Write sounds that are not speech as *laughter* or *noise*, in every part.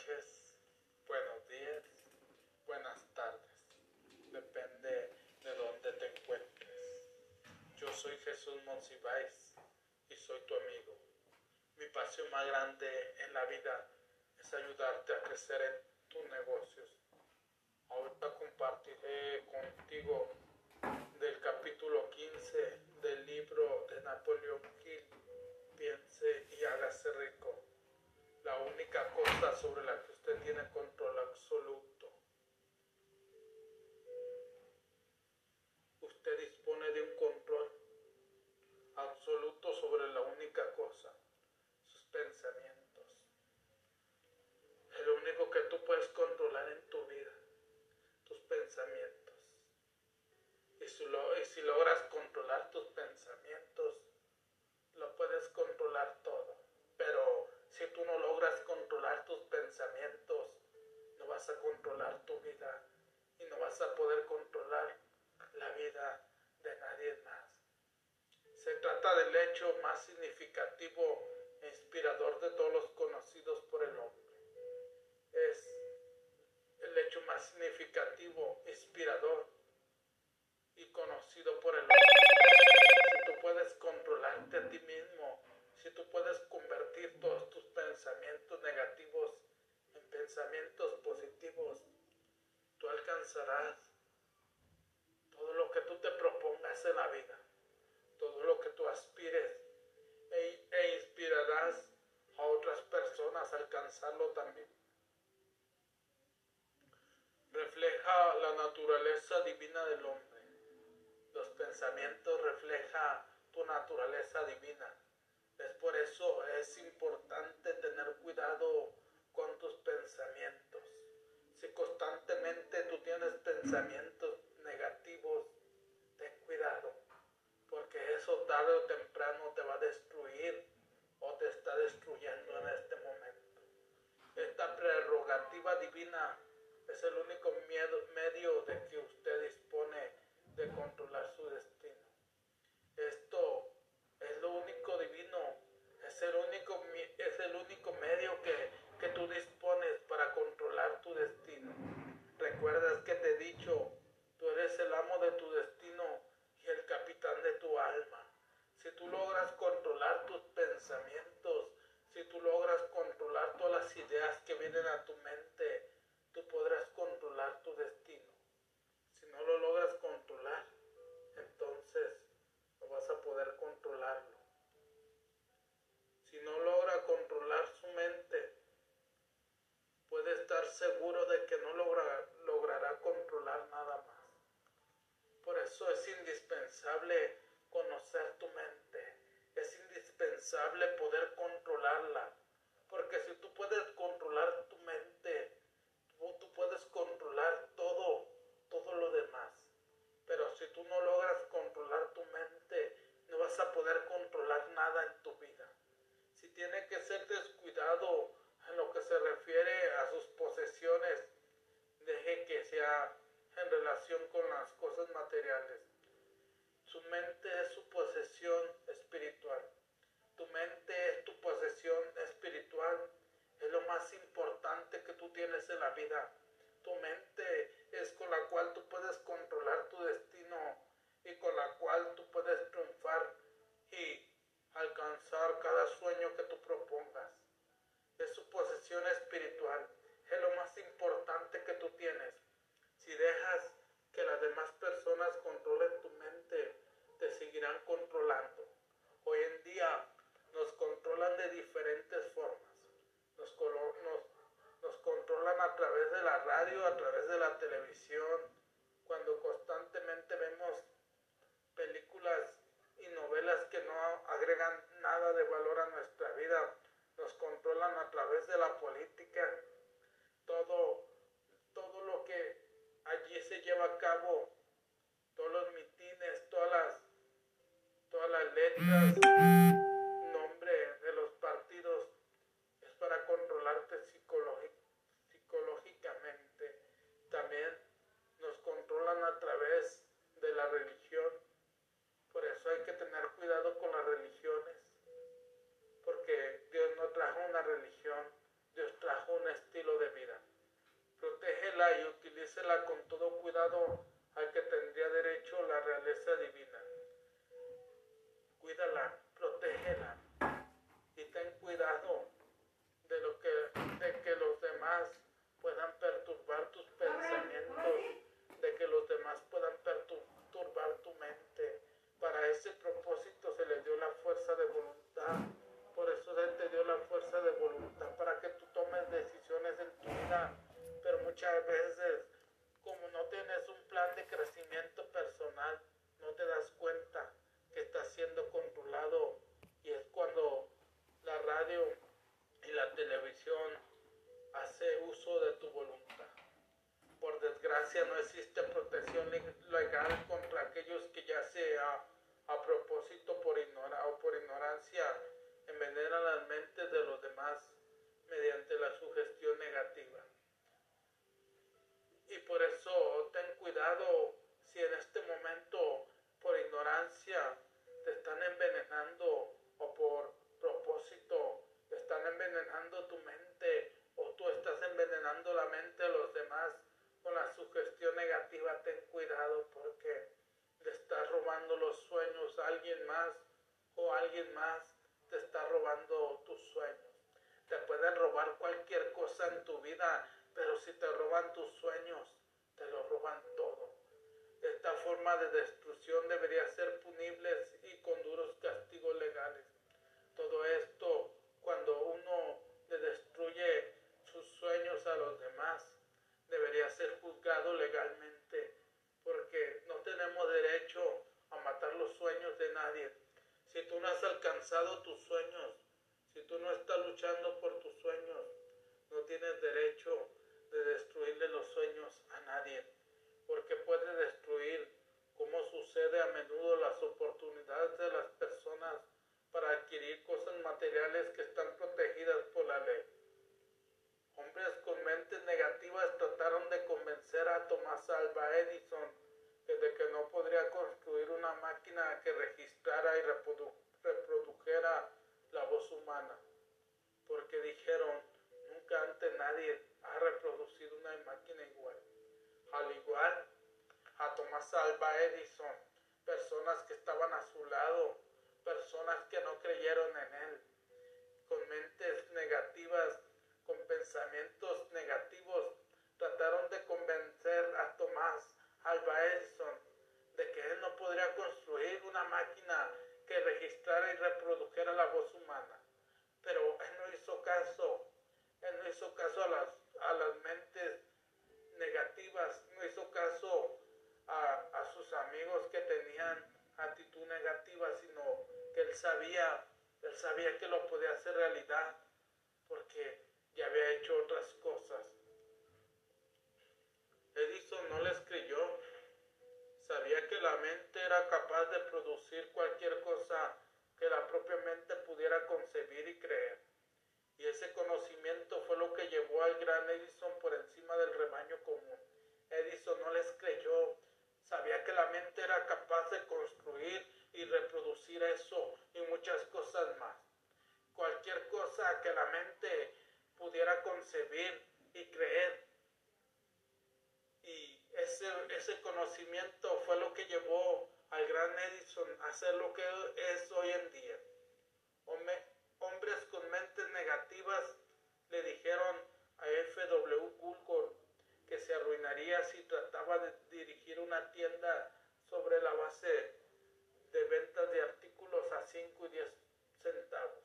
noches, buenos días, buenas tardes. Depende de dónde te encuentres. Yo soy Jesús Monsiváis y soy tu amigo. Mi pasión más grande en la vida es ayudarte a crecer en tus negocios. Ahorita compartiré contigo del capítulo 15 del libro de Napoleón Hill, Piense y hágase rico la única cosa sobre la que usted tiene control absoluto. Usted dispone de un control absoluto sobre la única cosa, sus pensamientos. Es lo único que tú puedes controlar en tu vida, tus pensamientos. Y si, logras controlar tus pensamientos, lo puedes controlar todo. Pero si tú no logras controlar tus pensamientos, no vas a controlar tu vida y no vas a poder controlar la vida de nadie más. Se trata del hecho más significativo e inspirador de todos los conocidos por el hombre. Es el hecho más significativo, inspirador y conocido por el hombre. Si tú puedes controlarte a ti mismo, si tú puedes convertir todos tus pensamientos negativos en pensamientos positivos, tú alcanzarás todo lo que tú te propongas en la vida, todo lo que tú aspires e, e inspirarás a otras personas a alcanzarlo también. Refleja la naturaleza divina del hombre. Los pensamientos reflejan tu naturaleza divina por eso es importante tener cuidado con tus pensamientos. Si constantemente tú tienes pensamientos negativos, ten cuidado, porque eso tarde o temprano te va a destruir o te está destruyendo en este momento. Esta prerrogativa divina es el único medio de que usted dispone de controlar su destino. Esto es lo único divino, es el único, es el único medio que, que tú dispones para controlar tu destino. Recuerdas que te he dicho, tú eres el amo de tu destino y el capitán de tu alma. Si tú logras controlar tus pensamientos, si tú logras controlar todas las ideas que vienen a tu mente, tú podrás controlar tu destino. Si no lo logras controlar, entonces no vas a poder controlarlo. Si no logra controlar su mente, puede estar seguro de que no logra, logrará controlar nada más. Por eso es indispensable conocer tu mente. Es indispensable poder controlarla. Porque si tú puedes controlar tu mente, tú, puedes controlar todo, todo lo demás. Pero si tú no logras controlar tu mente, no vas a poder controlar nada en tu vida. Si tiene que ser descuidado en lo que se refiere a sus posesiones, deje que sea en relación con las cosas materiales. Su mente es su posesión espiritual. Tu mente es tu posesión espiritual. Es lo más importante que tú tienes en la vida. Tu mente es con la cual tú puedes controlar tu destino y con la cual tú puedes triunfar y alcanzar cada sueño que tú propongas. Es su posesión espiritual, es lo más importante que tú tienes. Si dejas que las demás personas controlen tu mente, te seguirán controlando. Hoy en día nos controlan de diferentes formas. Nos, nos, nos controlan a través de la radio, a través de la televisión, cuando constantemente vemos películas y novelas que no agregan nada de valor a nuestra vida, nos controlan a través de la política, todo, allí se lleva a cabo, todos los mitines, todas las, todas las letras, nombre de los partidos, es para controlarte psicológicamente. También nos controlan a través de la religión. Por eso hay que tener cuidado con las religiones. Porque Dios no trajo una religión, Dios trajo un estilo de vida. Protégela utilícela con todo cuidado al que tendría derecho la realeza divina. Cuídala, protégela y ten cuidado de lo que de que los demás puedan perturbar tus pensamientos, de que los demás puedan perturbar tu mente. Para ese propósito se le dio la fuerza de voluntad. Por eso se te dio la fuerza de voluntad para que tú tomes decisiones en tu vida. Pero muchas veces, como no tienes un plan de crecimiento personal, no te das cuenta que estás siendo controlado. Y es cuando la radio y la televisión hace uso de tu voluntad. Por desgracia no existe protección legal contra aquellos que ya sea a propósito por ignora o por ignorancia envenenan las mentes de los demás mediante la sugestión negativa. Y por eso ten cuidado si en este momento por ignorancia te están envenenando o por propósito están envenenando tu mente o tú estás envenenando la mente de los demás con la sugestión negativa, ten cuidado porque le estás robando los sueños a alguien más o alguien más te está robando tus sueños. Te pueden robar cualquier cosa en tu vida, pero si te roban tus sueños, te lo roban todo. Esta forma de destrucción debería ser punible y con duros castigos legales. Todo esto cuando uno le destruye sus sueños a los demás, debería ser juzgado legalmente, porque no tenemos derecho a matar los sueños de nadie. Si tú no has alcanzado tus sueños, si tú no estás luchando por tus sueños, no tienes derecho de destruirle los sueños a nadie, porque puede destruir, como sucede a menudo, las oportunidades de las personas para adquirir cosas materiales que están protegidas por la ley. Hombres con mentes negativas trataron de convencer a Tomás Alba Edison de que no podría construir una máquina que registrara y reprodujera la voz humana, porque dijeron, nunca antes nadie ha reproducido una máquina igual. Al igual, a Tomás Alba Edison, personas que estaban a su lado, personas que no creyeron en él, con mentes negativas, con pensamientos negativos, trataron de convencer a Tomás Alba Edison de que él no podría construir una máquina que registrara y reprodujera la voz humana. Pero él no hizo caso, él no hizo caso a las, a las mentes negativas, no hizo caso a, a sus amigos que tenían actitud negativa, sino que él sabía, él sabía que lo podía hacer realidad, porque había hecho otras cosas. Edison no les creyó, sabía que la mente era capaz de producir cualquier cosa que la propia mente pudiera concebir y creer. Y ese conocimiento fue lo que llevó al gran Edison por encima del rebaño común. Edison no les creyó, sabía que la mente era capaz de construir y reproducir eso y muchas cosas más. Cualquier cosa que la mente pudiera concebir y creer. Y ese, ese conocimiento fue lo que llevó al gran Edison a ser lo que es hoy en día. hombres con mentes negativas le dijeron a F.W. Gulgor que se arruinaría si trataba de dirigir una tienda sobre la base de ventas de artículos a 5 y 10 centavos.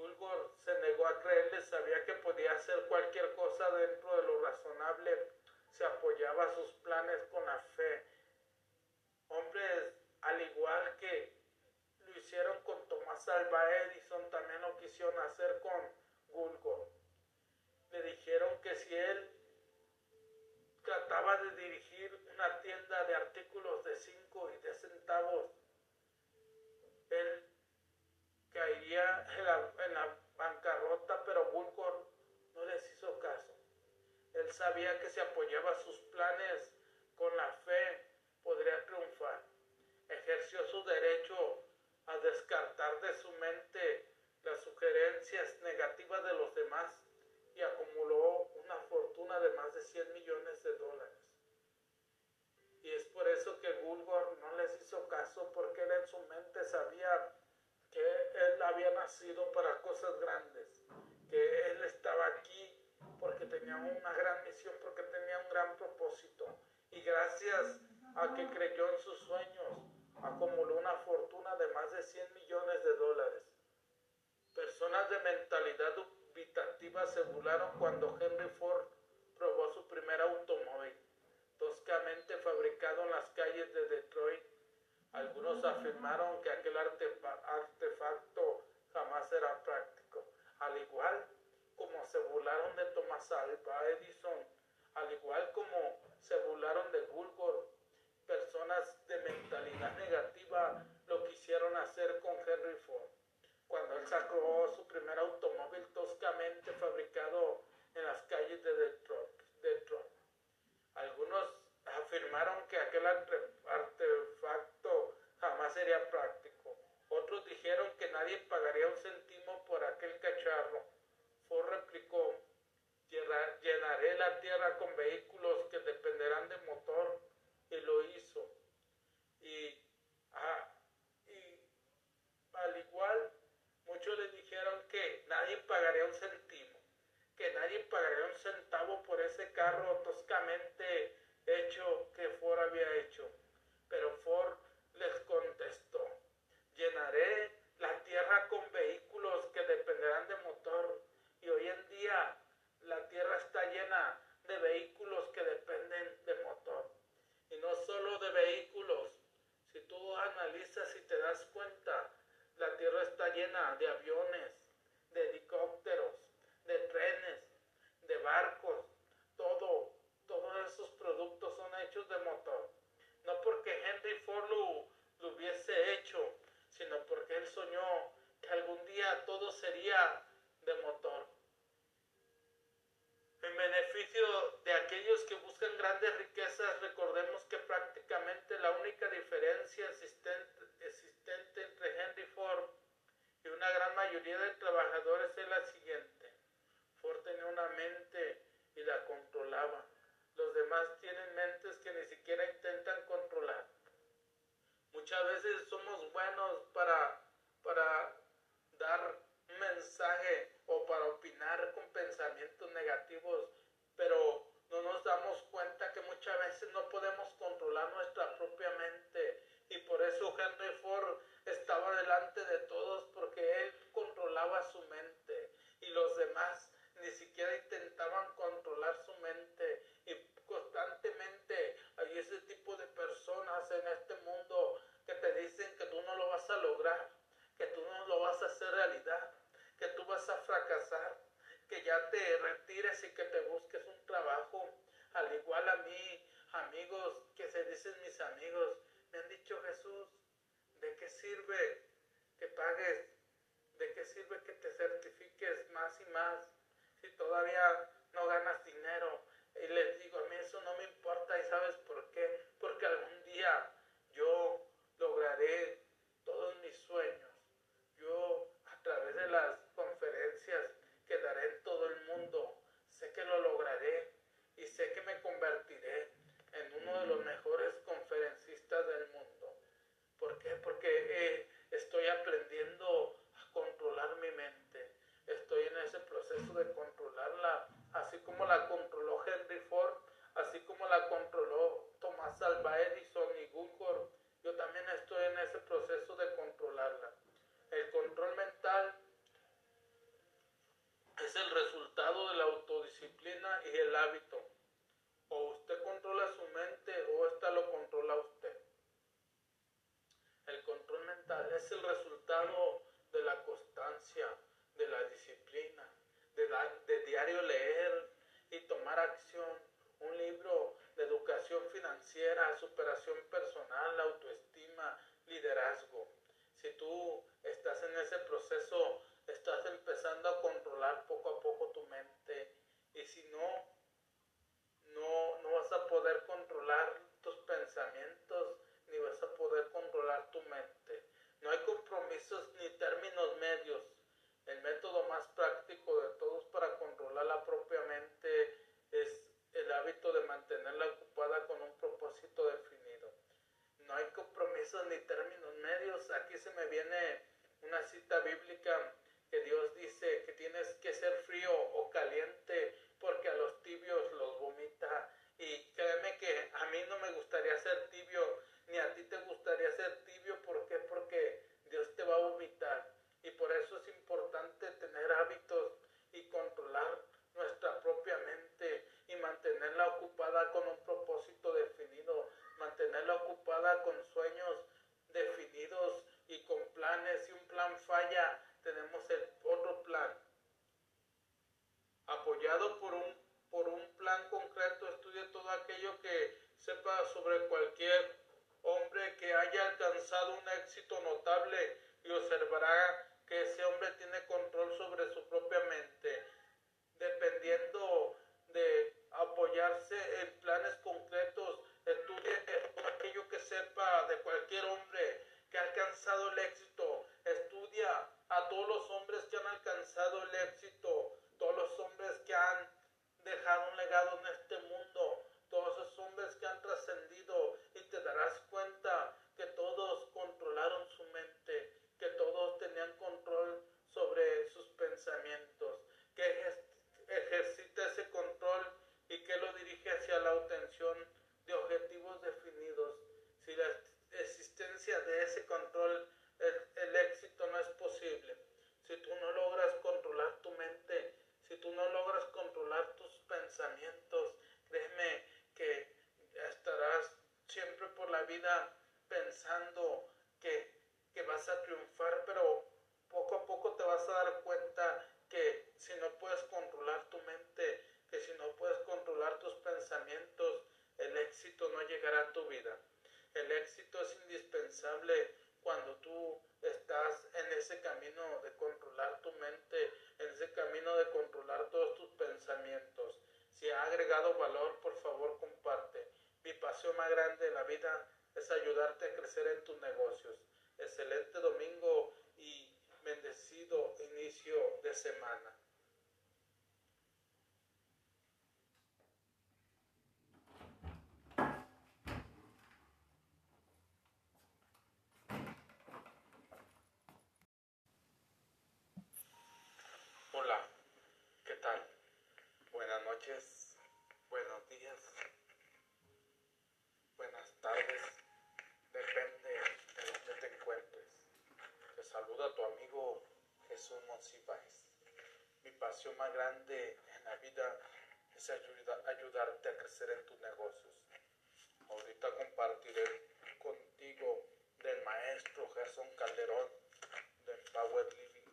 Bulgor se negó a creerle, sabía que podía hacer cualquier cosa dentro de lo razonable, se apoyaba a sus planes con la fe. Hombres, al igual que lo hicieron con Tomás Alba Edison, también lo quisieron hacer con Bulgor. Le dijeron que si él trataba de dirigir una tienda de artículos de 5 y de centavos, caería en la, bancarrota, pero Bulgor no les hizo caso. Él sabía que si apoyaba sus planes con la fe, podría triunfar. Ejerció su derecho a descartar de su mente las sugerencias negativas de los demás y acumuló una fortuna de más de 100 millones de dólares. Y es por eso que Bulgor no les hizo caso porque él en su mente sabía nacido para cosas grandes, que Él estaba aquí porque tenía una gran misión, porque tenía un gran propósito. Y gracias a que creyó en sus sueños, acumuló una fortuna de más de 100 millones de dólares. Personas de mentalidad dubitativa se burlaron cuando Henry Ford probó su primer automóvil, toscamente fabricado en las calles de Detroit. Algunos afirmaron que aquel artefacto jamás será práctico, al igual como se burlaron de Thomas Alva Edison, al igual como se burlaron de Gulgor. Personas de mentalidad negativa lo quisieron hacer con Henry Ford. Cuando él sacó su primer automóvil toscamente fabricado en las calles de Detroit. Detroit. Algunos afirmaron que aquel artefacto jamás sería práctico. Otros dijeron que nadie pagaría un céntimo por aquel cacharro. Ford replicó, llenaré la tierra con vehículos que dependerán de motor, y lo hizo. Y, ah, y al igual, muchos le dijeron que nadie pagaría un céntimo, que nadie pagaría un centavo por ese carro toscamente hecho que Ford había hecho. Pero Ford les contestó, llenaré tierra con vehículos que dependerán de motor y hoy en día la tierra está llena de vehículos que dependen de motor. Y no solo de vehículos. Si tú analizas y te das cuenta, la tierra está llena de aviones, de helicópteros, de trenes, de barcos. Todo, todos esos productos son hechos de motor. No porque Henry Ford lo, lo hubiese hecho, sino porque él soñó que algún día todo sería de motor. En beneficio de aquellos que buscan grandes riquezas, recordemos que prácticamente la única diferencia existente, existente entre Henry Ford y una gran mayoría de trabajadores es la siguiente. Ford tenía una mente y la controlaba. Los demás tienen mentes que ni siquiera intentan controlar. Muchas veces somos buenos para, para dar un mensaje o para opinar con pensamientos negativos, pero no nos damos cuenta que muchas veces no podemos controlar nuestra propia mente. Y por eso Henry Ford estaba delante de todos porque él controlaba su mente y los demás ni siquiera intentaban controlar su mente. Y constantemente hay ese tipo de personas en este mundo te dicen que tú no lo vas a lograr, que tú no lo vas a hacer realidad, que tú vas a fracasar, que ya te retires y que te busques un trabajo. Al igual a mí, amigos que se dicen mis amigos, me han dicho Jesús, ¿de qué sirve que pagues? ¿De qué sirve que te certifiques más y más si todavía no ganas dinero? Y les digo, a mí eso no me importa y sabes por qué, porque algún día yo lograré todos mis sueños. Yo a través de las conferencias que daré en todo el mundo, sé que lo lograré y sé que me convertiré en uno de los mejores conferencistas del mundo. ¿Por qué? Porque eh, estoy aprendiendo a controlar mi mente. Estoy en ese proceso de noches, buenos días, buenas tardes, depende de donde te encuentres. Te saluda tu amigo Jesús Monsiváis. Mi pasión más grande en la vida es ayuda- ayudarte a crecer en tus negocios. Ahorita compartiré contigo del maestro Gerson Calderón de Power Living.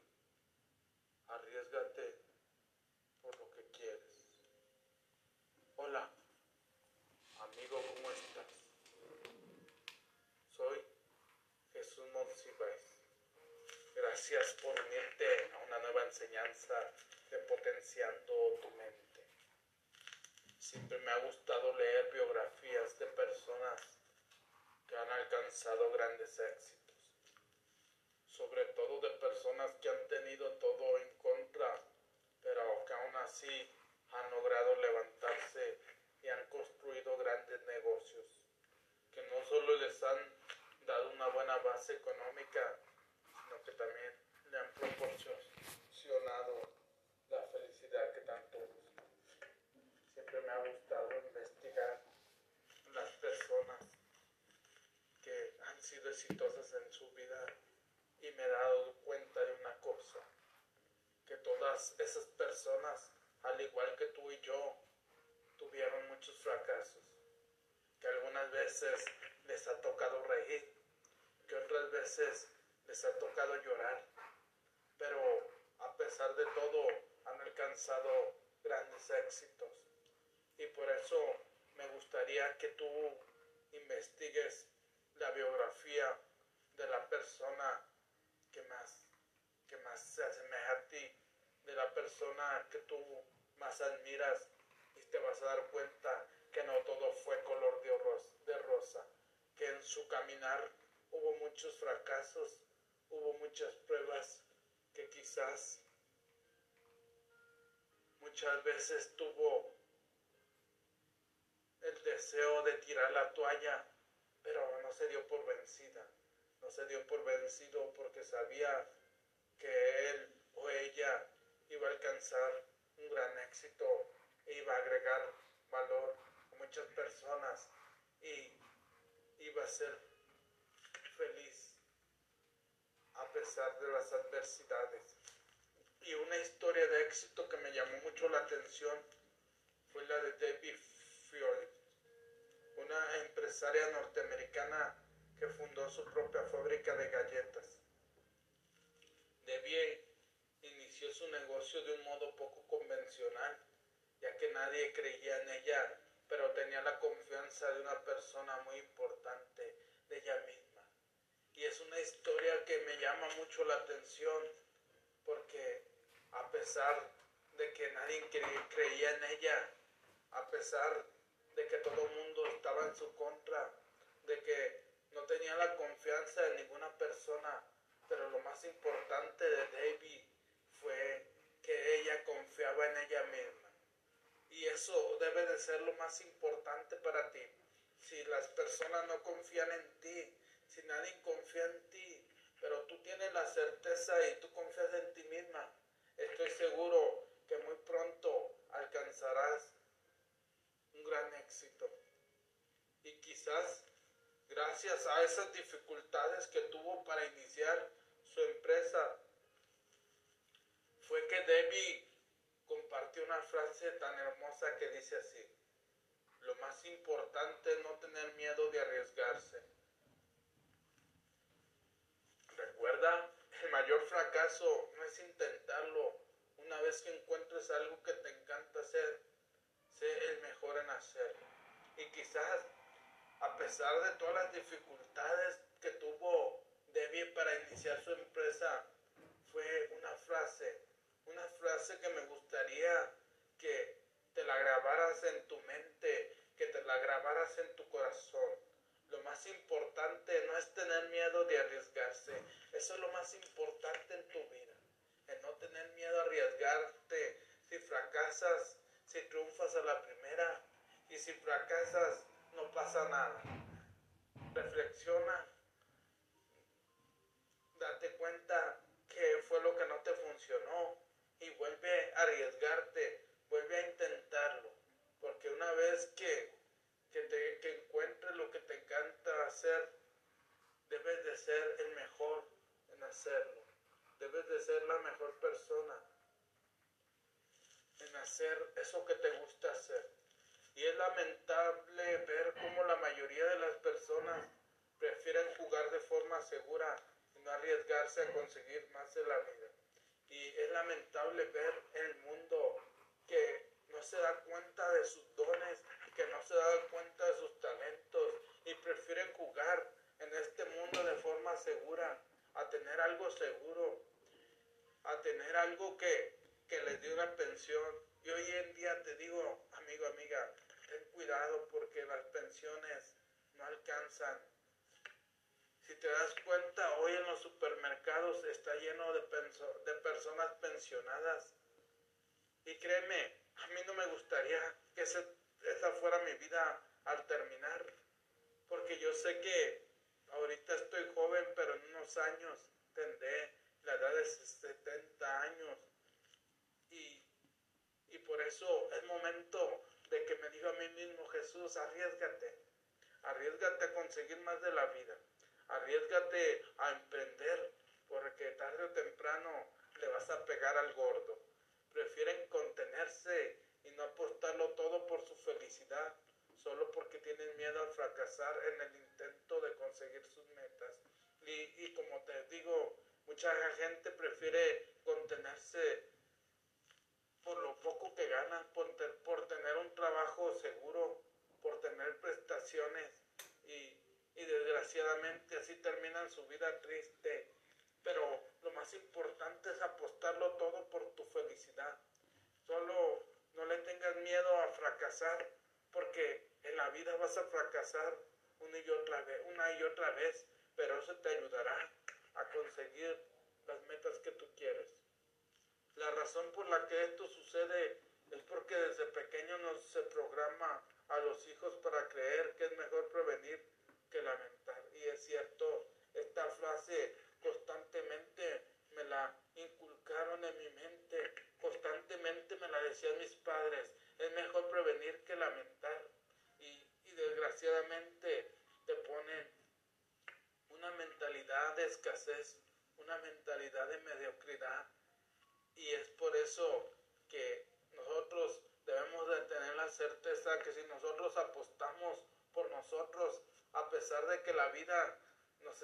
Arriesgate por lo que quieres. Hola, amigo, ¿cómo estás? Soy Jesús Monsiváis. Gracias por unirte a una nueva enseñanza de potenciando tu mente. Siempre me ha gustado leer biografías de personas que han alcanzado grandes éxitos sobre todo de personas que han tenido todo en contra, pero que aún así han logrado levantarse y han construido grandes negocios, que no solo les han dado una buena base económica, sino que también le han proporcionado la felicidad que tanto buscan. Siempre me ha gustado investigar las personas que han sido exitosas en su vida y me he dado cuenta de una cosa, que todas esas personas, al igual que tú y yo, tuvieron muchos fracasos, que algunas veces les ha tocado reír, que otras veces les ha tocado llorar, pero a pesar de todo han alcanzado grandes éxitos. Y por eso me gustaría que tú investigues la biografía de la persona que más, que más se asemeja a ti, de la persona que tú más admiras y te vas a dar cuenta que no todo fue color de, ros- de rosa, que en su caminar hubo muchos fracasos, hubo muchas pruebas que quizás muchas veces tuvo el deseo de tirar la toalla, pero no se dio por vencida. No se dio por vencido porque sabía que él o ella iba a alcanzar un gran éxito iba a agregar valor a muchas personas y iba a ser feliz a pesar de las adversidades. Y una historia de éxito que me llamó mucho la atención fue la de Debbie Field, una empresaria norteamericana que fundó su propia fábrica de galletas. Debbie su negocio de un modo poco convencional, ya que nadie creía en ella, pero tenía la confianza de una persona muy importante, de ella misma. Y es una historia que me llama mucho la atención, porque a pesar de que nadie creía en ella, a pesar de que todo el mundo estaba en su contra, de que no tenía la confianza de ninguna persona, pero lo más importante de David fue que ella confiaba en ella misma. Y eso debe de ser lo más importante para ti. Si las personas no confían en ti, si nadie confía en ti, pero tú tienes la certeza y tú confías en ti misma, estoy seguro que muy pronto alcanzarás un gran éxito. Y quizás gracias a esas dificultades que tuvo para iniciar su empresa, fue que Debbie compartió una frase tan hermosa que dice así, lo más importante es no tener miedo de arriesgarse. Recuerda, el mayor fracaso no es intentarlo. Una vez que encuentres algo que te encanta hacer, sé el mejor en hacerlo. Y quizás, a pesar de todas las dificultades que tuvo Debbie para iniciar su empresa, fue una frase, una frase que me gustaría que te la grabaras en tu mente, que te la grabaras en tu corazón. Lo más importante no es tener miedo de arriesgarse, eso es lo más importante en tu vida, el no tener miedo a arriesgarte. Si fracasas, si triunfas a la primera y si fracasas, no pasa nada. Reflexiona, date cuenta que fue lo que no te funcionó y vuelve a arriesgarte, vuelve a intentarlo, porque una vez que, que, te, que encuentres lo que te encanta hacer, debes de ser el mejor en hacerlo, debes de ser la mejor persona en hacer eso que te gusta hacer. Y es lamentable ver cómo la mayoría de las personas prefieren jugar de forma segura y no arriesgarse a conseguir más de la vida. Y es lamentable ver el mundo que no se da cuenta de sus dones, que no se da cuenta de sus talentos y prefieren jugar en este mundo de forma segura, a tener algo seguro, a tener algo que, que les dé una pensión. Y hoy en día te digo, amigo, amiga, ten cuidado porque las pensiones no alcanzan. Si te das cuenta, hoy en los supermercados está lleno de, de personas pensionadas. Y créeme, a mí no me gustaría que esa fuera mi vida al terminar. Porque yo sé que ahorita estoy joven, pero en unos años tendré la edad de 70 años. Y, y por eso es momento de que me diga a mí mismo, Jesús, arriesgate, arriesgate a conseguir más de la vida, arriesgate a emprender, porque tarde o temprano le vas a pegar al gordo. Prefieren contenerse y no apostarlo todo por su felicidad, solo porque tienen miedo a fracasar en el intento de conseguir sus metas. Y, y como te digo, mucha gente prefiere contenerse por lo poco que ganan, tener un trabajo seguro, por tener prestaciones y, y así terminan su vida triste. Pero lo más importante es apostarlo todo por tu felicidad. Solo no le tengas miedo a fracasar, porque en la vida vas a fracasar una y otra vez, una y otra vez, pero eso te ayudará a conseguir las metas que tú quieres. La razón por la que esto sucede es porque desde pequeño nos se programa a los hijos para creer que es mejor prevenir que lamentar. Y es cierto, esta frase constantemente me la inculcaron en mi mente, constantemente me la decían mis padres, es mejor prevenir que lamentar. Y, desgraciadamente te ponen una mentalidad de escasez, una mentalidad de mediocridad, y es por eso que nosotros debemos de tener la certeza que si nosotros apostamos por nosotros, a pesar de que la vida nos,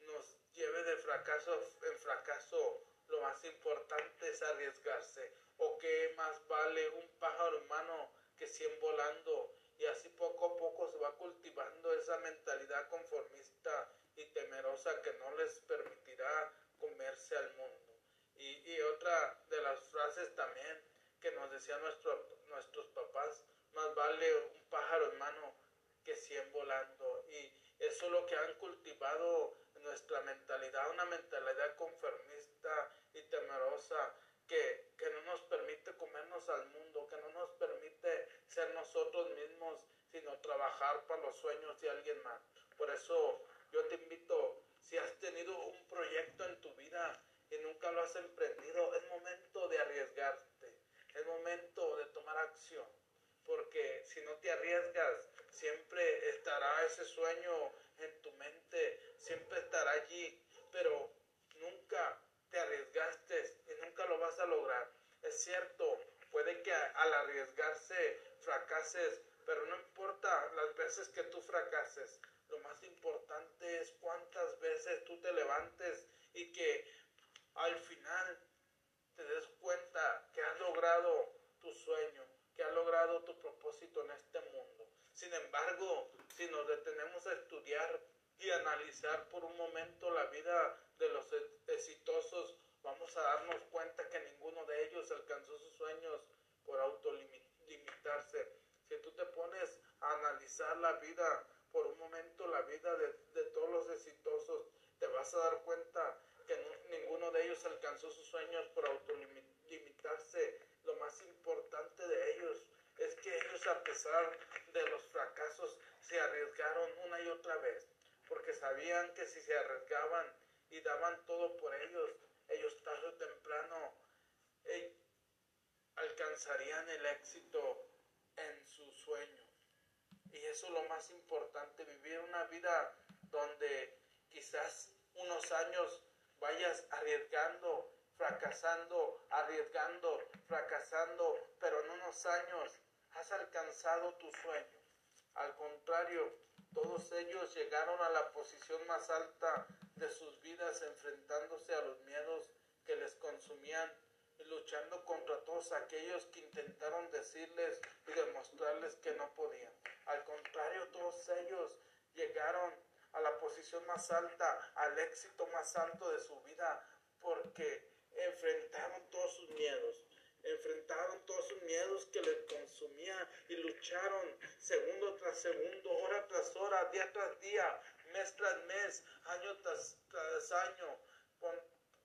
nos lleve de fracaso en fracaso, lo más importante es arriesgarse o qué más vale un pájaro humano que cien volando y así poco a poco se va cultivando esa mentalidad conformista y temerosa que no les permitirá comerse al mundo. Y, y otra de las frases también que nos decían nuestro, nuestros papás, más vale un pájaro hermano que cien volando. Y eso es lo que han cultivado nuestra mentalidad, una mentalidad conformista y temerosa que, que no nos permite comernos al mundo, que no nos permite ser nosotros mismos, sino trabajar para los sueños de alguien más. Por eso yo te invito, si has tenido un proyecto en tu vida y nunca lo has emprendido, es momento de arriesgarte, es momento de tomar acción, porque si no te arriesgas, siempre estará ese sueño en tu mente, siempre estará allí, pero nunca te arriesgaste y nunca lo vas a lograr. Es cierto, puede que al arriesgarse fracases, pero no importa las veces que tú fracases, lo más importante es cuántas veces tú te levantes y que al final te des cuenta que has logrado tu sueño, que has logrado tu propósito en este mundo. Sin embargo, si nos detenemos a estudiar y analizar por un momento la vida de los exitosos, vamos a darnos cuenta que ninguno de ellos alcanzó sus sueños por autolimitarse. Si tú te pones a analizar la vida por un momento la vida de, todos los exitosos, te vas a dar cuenta que ninguno de ellos alcanzó sus sueños por autolimitarse. Lo más importante de ellos es que ellos a pesar de los fracasos se arriesgaron una y otra vez, porque sabían que si se arriesgaban y daban todo por ellos, ellos tarde o temprano eh, alcanzarían el éxito en su sueño. Y eso es lo más importante, vivir una vida donde quizás unos años vayas arriesgando, fracasando, arriesgando, fracasando, pero en unos años has alcanzado tu sueño. Al contrario, todos ellos llegaron a la posición más alta de sus vidas enfrentándose a los miedos que les consumían y luchando contra todos aquellos que intentaron decirles y demostrarles que no podían. Al contrario, todos ellos llegaron a la posición más alta, al éxito más alto de su vida, porque enfrentaron todos sus miedos, enfrentaron todos sus miedos que les consumían y lucharon segundo tras segundo, hora tras hora, día tras día, mes tras mes, año tras, año,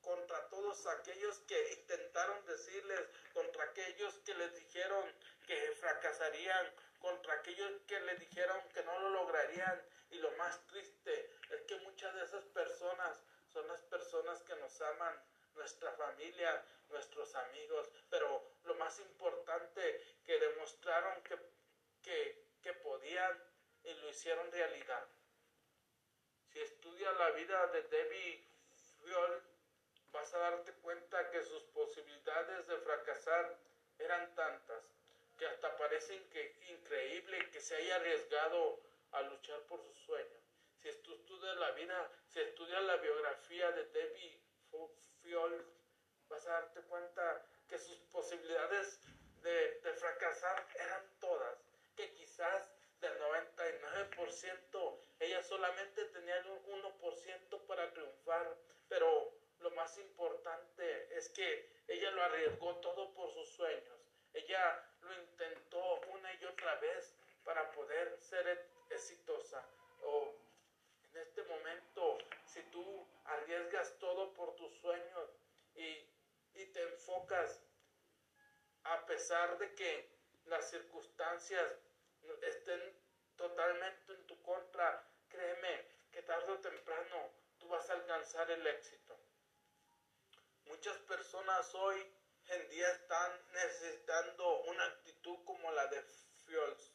contra todos aquellos que intentaron decirles, contra aquellos que les dijeron que fracasarían, contra aquellos que les dijeron que no lo lograrían. Y lo más triste es que muchas de esas personas son las personas que nos aman, nuestra familia, nuestros amigos, pero lo más importante que demostraron que, que, podían y lo hicieron realidad. Si estudia la vida de Debbie Fiol, vas a darte cuenta que sus posibilidades de fracasar eran tantas que hasta parece que, increíble que se haya arriesgado a luchar por sus sueños. Si estudias la vida, si estudias la biografía de Debbie Vas a darte cuenta que sus posibilidades de, de fracasar eran todas, que quizás del 99% ella solamente tenía un 1% para triunfar, pero lo más importante es que ella lo arriesgó todo por sus sueños. Ella lo intentó una y otra vez para poder ser exitosa. O en este momento, si tú arriesgas todo por tus sueños y, y te enfocas a pesar de que las circunstancias estén totalmente en tu contra, créeme que tarde o temprano tú vas a alcanzar el éxito. Muchas personas hoy en día están necesitando una actitud como la de Fiols,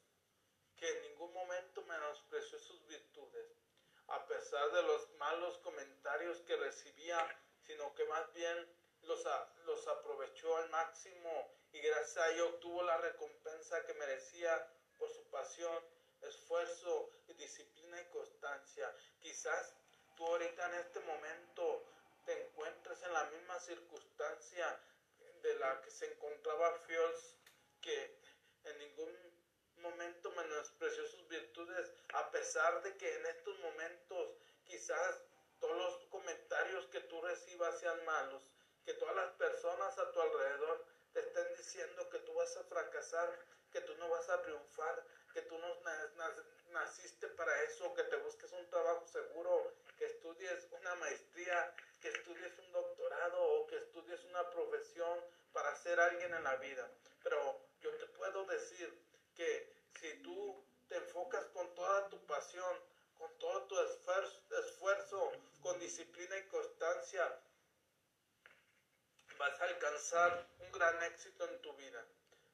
que en ningún momento menospreció sus virtudes, a pesar de los malos comentarios que recibía, sino que más bien los, los aprovechó al máximo y gracias a ello obtuvo la recompensa que merecía por su pasión, esfuerzo disciplina y constancia. Quizás tú ahorita en este momento te encuentres en la misma circunstancia de la que se encontraba Fields, que en ningún momento menospreció sus virtudes, a pesar de que en estos momentos quizás todos los comentarios que tú recibas sean malos, que todas las personas a tu alrededor te estén diciendo que tú vas a fracasar, que tú no vas a triunfar, que tú no naciste para eso, que te busques un trabajo seguro, que estudies una maestría, que estudies un doctorado o que estudies una profesión para ser alguien en la vida. Pero yo te puedo decir que si tú te enfocas con toda tu pasión, con todo tu esfuerzo, con disciplina y constancia, vas a alcanzar un gran éxito en tu vida.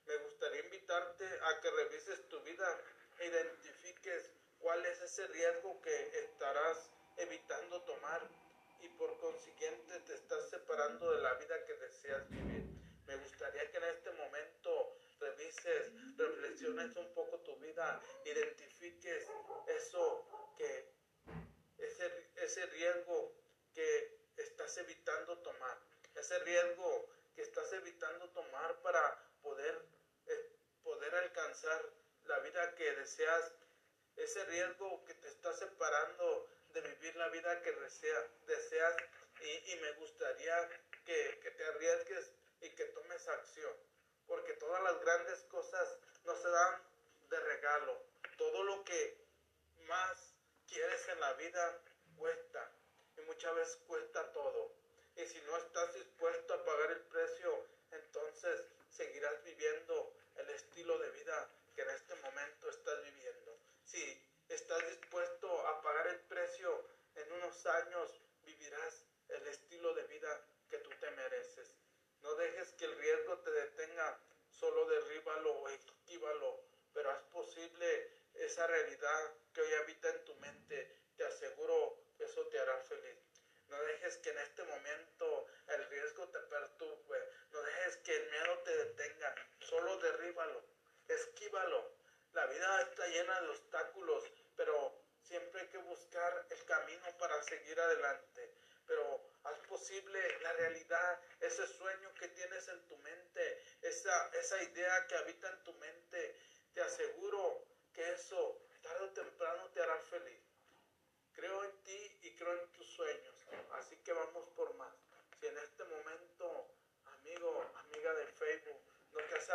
Me gustaría invitarte a que revises tu vida e identifiques cuál es ese riesgo que estarás evitando tomar y por consiguiente te estás separando de la vida que deseas vivir. Me gustaría que en este momento revises, reflexiones un poco tu vida, identifiques eso que, ese, ese riesgo que estás evitando tomar, ese riesgo que estás evitando tomar para poder, eh, poder alcanzar la vida que deseas, ese riesgo que te está separando de vivir la vida que deseas y, me gustaría que, que te arriesgues y que tomes acción, porque todas las grandes cosas no se dan de regalo, todo lo que más quieres en la vida cuesta y muchas veces cuesta todo. Y si no estás dispuesto a pagar el precio, entonces seguirás viviendo el estilo de vida que en este momento estás viviendo. Si estás dispuesto a pagar el precio, en unos años vivirás el estilo de vida que tú te mereces. No dejes que el riesgo te detenga, solo derríbalo o esquívalo, pero haz posible esa realidad que hoy habita en tu mente. Te aseguro que eso te hará feliz. No dejes que en este momento el riesgo te perturbe. No dejes que el miedo te detenga. Solo derríbalo. Esquívalo. La vida está llena de obstáculos, pero siempre hay que buscar el camino para seguir adelante. Pero haz posible la realidad, ese sueño que tienes en tu mente, esa, esa idea que habita en tu mente. Te aseguro que eso tarde o temprano te hará feliz. Creo en ti y creo en tus sueños. Así que vamos por más. Si en este momento, amigo, amiga de Facebook, no te has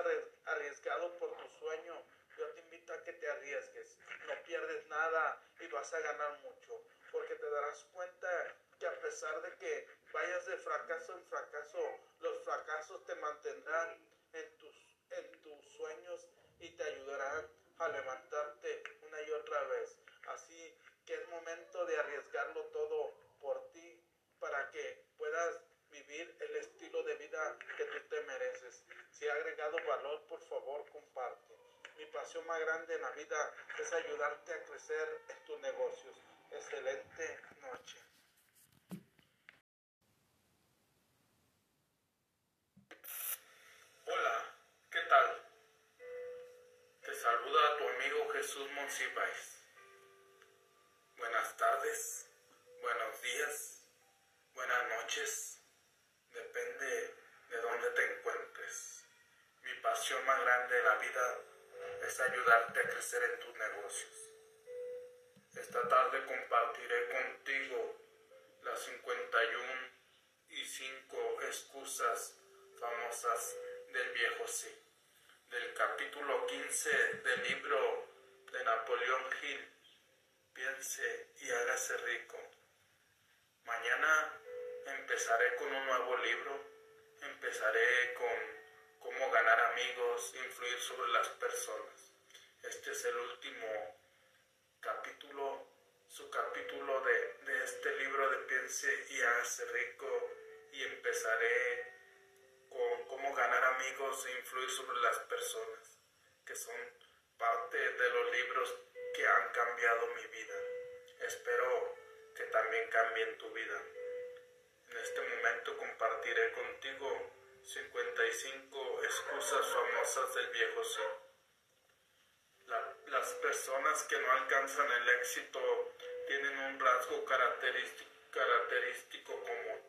arriesgado por tu sueño, yo te invito a que te arriesgues. No pierdes nada y vas a ganar mucho. Porque te darás cuenta que a pesar de que vayas de fracaso en fracaso, los fracasos te mantendrán en tus, en tus sueños y te ayudarán a levantarte una y otra vez. Así que es momento de arriesgarlo todo por ti para que puedas vivir el estilo de vida que tú te mereces. Si ha agregado valor, por favor, comparte. Mi pasión más grande en la vida es ayudarte a crecer en tus negocios. Excelente noche. Hola, ¿qué tal? Te saluda tu amigo Jesús Monsiváis. Buenas tardes, buenos días, buenas noches, depende de dónde te encuentres. Mi pasión más grande de la vida es ayudarte a crecer en tus negocios. Esta tarde compartiré contigo las 51 y 5 excusas famosas del viejo sí, del capítulo 15 del libro de Napoleón Hill piense y hágase rico. Mañana empezaré con un nuevo libro, empezaré con cómo ganar amigos, influir sobre las personas. Este es el último capítulo, su capítulo de, de este libro de Piense y hágase rico y empezaré ganar amigos e influir sobre las personas, que son parte de los libros que han cambiado mi vida. Espero que también cambien tu vida. En este momento compartiré contigo 55 excusas famosas del viejo sí. las personas que no alcanzan el éxito tienen un rasgo característico, característico común.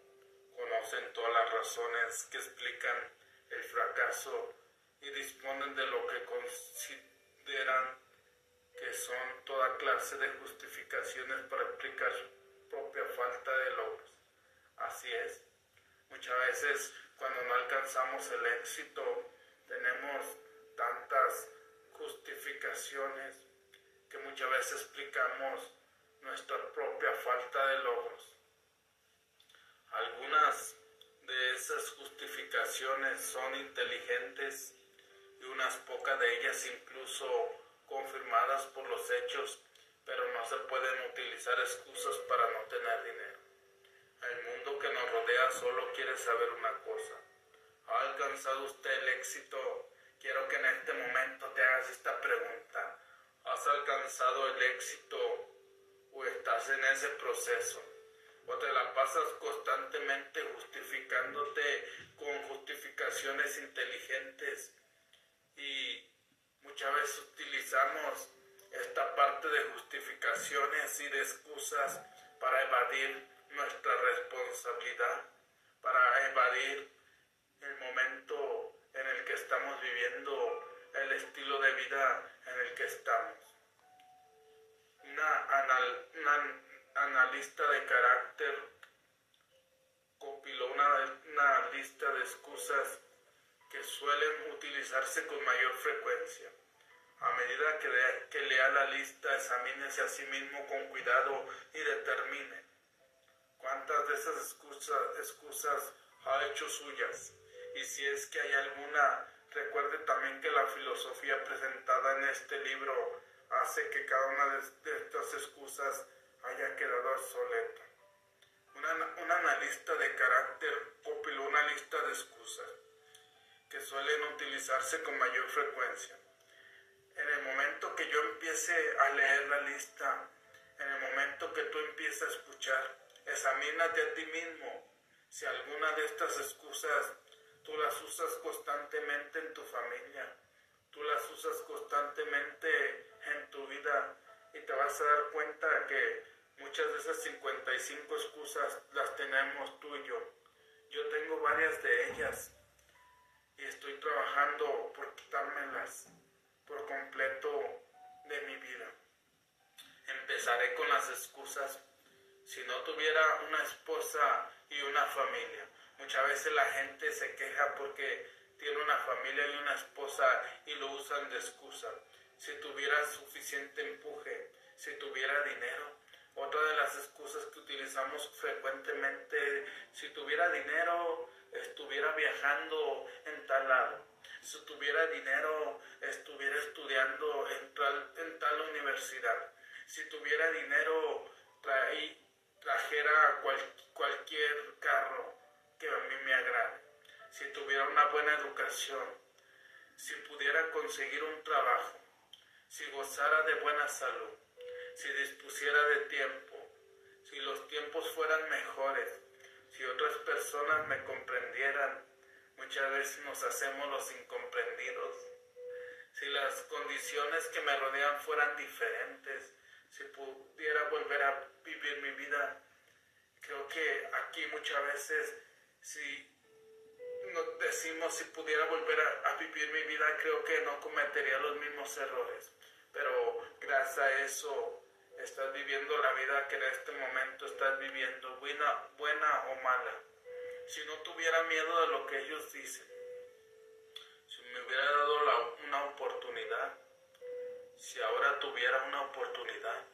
conocen todas las razones que explican el fracaso y disponen de lo que consideran que son toda clase de justificaciones para explicar su propia falta de logros. Así es, muchas veces cuando no alcanzamos el éxito tenemos tantas justificaciones que muchas veces explicamos nuestra propia falta de logros. Algunas de esas justificaciones son inteligentes y unas pocas de ellas incluso confirmadas por los hechos, pero no se pueden utilizar excusas para no tener dinero. El mundo que nos rodea solo quiere saber una cosa. ¿Ha alcanzado usted el éxito? Quiero que en este momento te hagas esta pregunta. ¿Has alcanzado el éxito o estás en ese proceso? ¿O te la pasas constantemente justificándote con justificaciones inteligentes y muchas veces utilizamos esta parte de justificaciones y de excusas para evadir nuestra responsabilidad, para evadir el momento en el que estamos viviendo, el estilo de vida en el que estamos. Una, analista de carácter compiló una, una lista de excusas que suelen utilizarse con mayor frecuencia. A medida que, que lea la lista, examínese a sí mismo con cuidado y determine cuántas de esas excusas, excusas ha hecho suyas. Y si es que hay alguna, recuerde también que la filosofía presentada en este libro hace que cada una de, estas excusas haya quedado obsoleta. un analista de carácter compiló una lista de excusas que suelen utilizarse con mayor frecuencia. En el momento que yo empiece a leer la lista, en el momento que tú empieces a escuchar, examínate a ti mismo si alguna de estas excusas tú las usas constantemente en tu familia, tú las usas constantemente en tu vida y te vas a dar cuenta que muchas de esas 55 excusas las tenemos tú y yo. Yo tengo varias de ellas y estoy trabajando por quitármelas por completo de mi vida. Empezaré con las excusas. Si no tuviera una esposa y una familia, muchas veces la gente se queja porque tiene una familia y una esposa y lo usan de excusa. Si tuviera suficiente empuje, si tuviera dinero, otra de las excusas que utilizamos frecuentemente, si tuviera dinero, estuviera viajando en tal lado. Si tuviera dinero, estuviera estudiando en tal, universidad. Si tuviera dinero, trajera cualquier carro que a mí me agrade. Si tuviera una buena educación. Si pudiera conseguir un trabajo. Si gozara de buena salud. Si dispusiera de tiempo. Si los tiempos fueran mejores si otras personas me comprendieran, muchas veces nos hacemos los incomprendidos. Si las condiciones que me rodean fueran diferentes, si pudiera volver a vivir mi vida, creo que aquí muchas veces, si nos decimos si pudiera volver a, a vivir mi vida, creo que no cometería los mismos errores. Pero gracias a eso estás viviendo la vida que en este momento estás viviendo, buena, buena o mala. Si no tuviera miedo de lo que ellos dicen, si me hubiera dado una oportunidad, si ahora tuviera una oportunidad,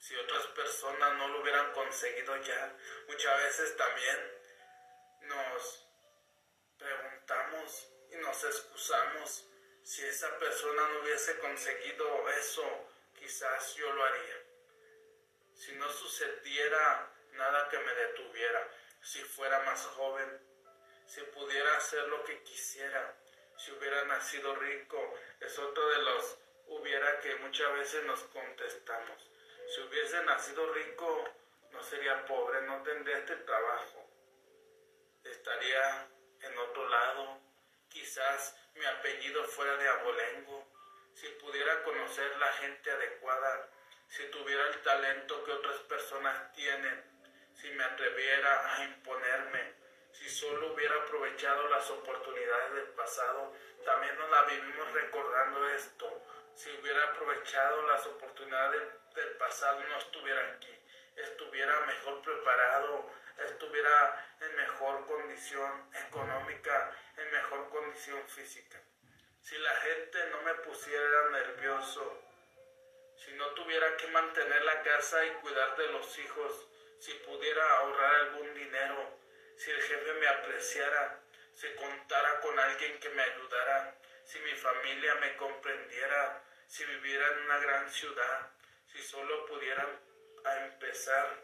si otras personas no lo hubieran conseguido ya, muchas veces también nos preguntamos y nos excusamos si esa persona no hubiese conseguido eso, quizás yo lo haría si no sucediera nada que me detuviera, si fuera más joven, si pudiera hacer lo que quisiera, si hubiera nacido rico, es otro de los hubiera que muchas veces nos contestamos. Si hubiese nacido rico, no sería pobre, no tendría este trabajo. Estaría en otro lado. Quizás mi apellido fuera de abolengo. Si pudiera conocer la gente adecuada, si tuviera el talento que otras personas tienen, si me atreviera a imponerme, si solo hubiera aprovechado las oportunidades del pasado, también nos la vivimos recordando esto. Si hubiera aprovechado las oportunidades del pasado, no estuviera aquí, estuviera mejor preparado, estuviera en mejor condición económica, en mejor condición física. Si la gente no me pusiera nervioso, si no tuviera que mantener la casa y cuidar de los hijos, si pudiera ahorrar algún dinero, si el jefe me apreciara, si contara con alguien que me ayudara, si mi familia me comprendiera, si viviera en una gran ciudad, si solo pudiera empezar,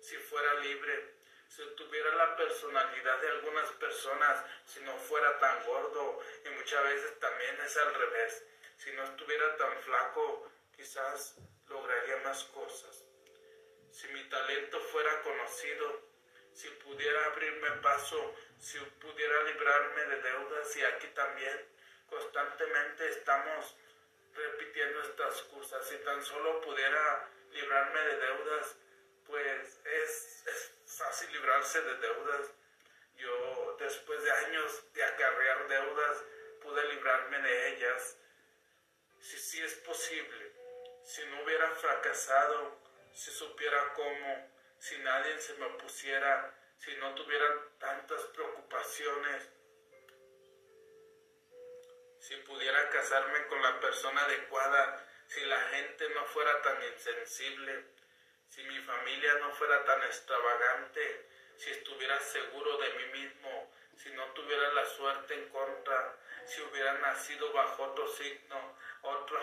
si fuera libre, si tuviera la personalidad de algunas personas, si no fuera tan gordo, y muchas veces también es al revés, si no estuviera tan flaco, quizás lograría más cosas. Si mi talento fuera conocido, si pudiera abrirme paso, si pudiera librarme de deudas, y aquí también constantemente estamos repitiendo estas cosas, si tan solo pudiera librarme de deudas, pues es, fácil librarse de deudas. Yo después de años de acarrear deudas pude librarme de ellas. Si sí es posible, si no hubiera fracasado, si supiera cómo, si nadie se me opusiera, si no tuviera tantas preocupaciones, si pudiera casarme con la persona adecuada, si la gente no fuera tan insensible, si mi familia no fuera tan extravagante, si estuviera seguro de mí mismo, si no tuviera la suerte en contra, si hubiera nacido bajo otro signo, otro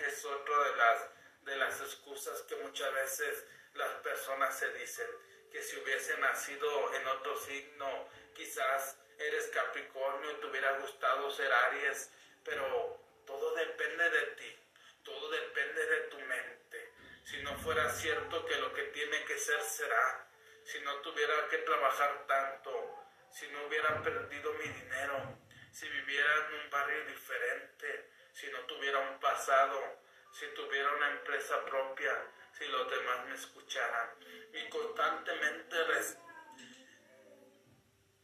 es otro de las de las excusas que muchas veces las personas se dicen, que si hubiese nacido en otro signo, quizás eres Capricornio y te hubiera gustado ser Aries, pero todo depende de ti, todo depende de tu mente. Si no fuera cierto que lo que tiene que ser será, si no tuviera que trabajar tanto, si no hubiera perdido mi dinero, si viviera en un barrio diferente, si no tuviera un pasado, si tuviera una empresa propia, si los demás me escucharan. Y constantemente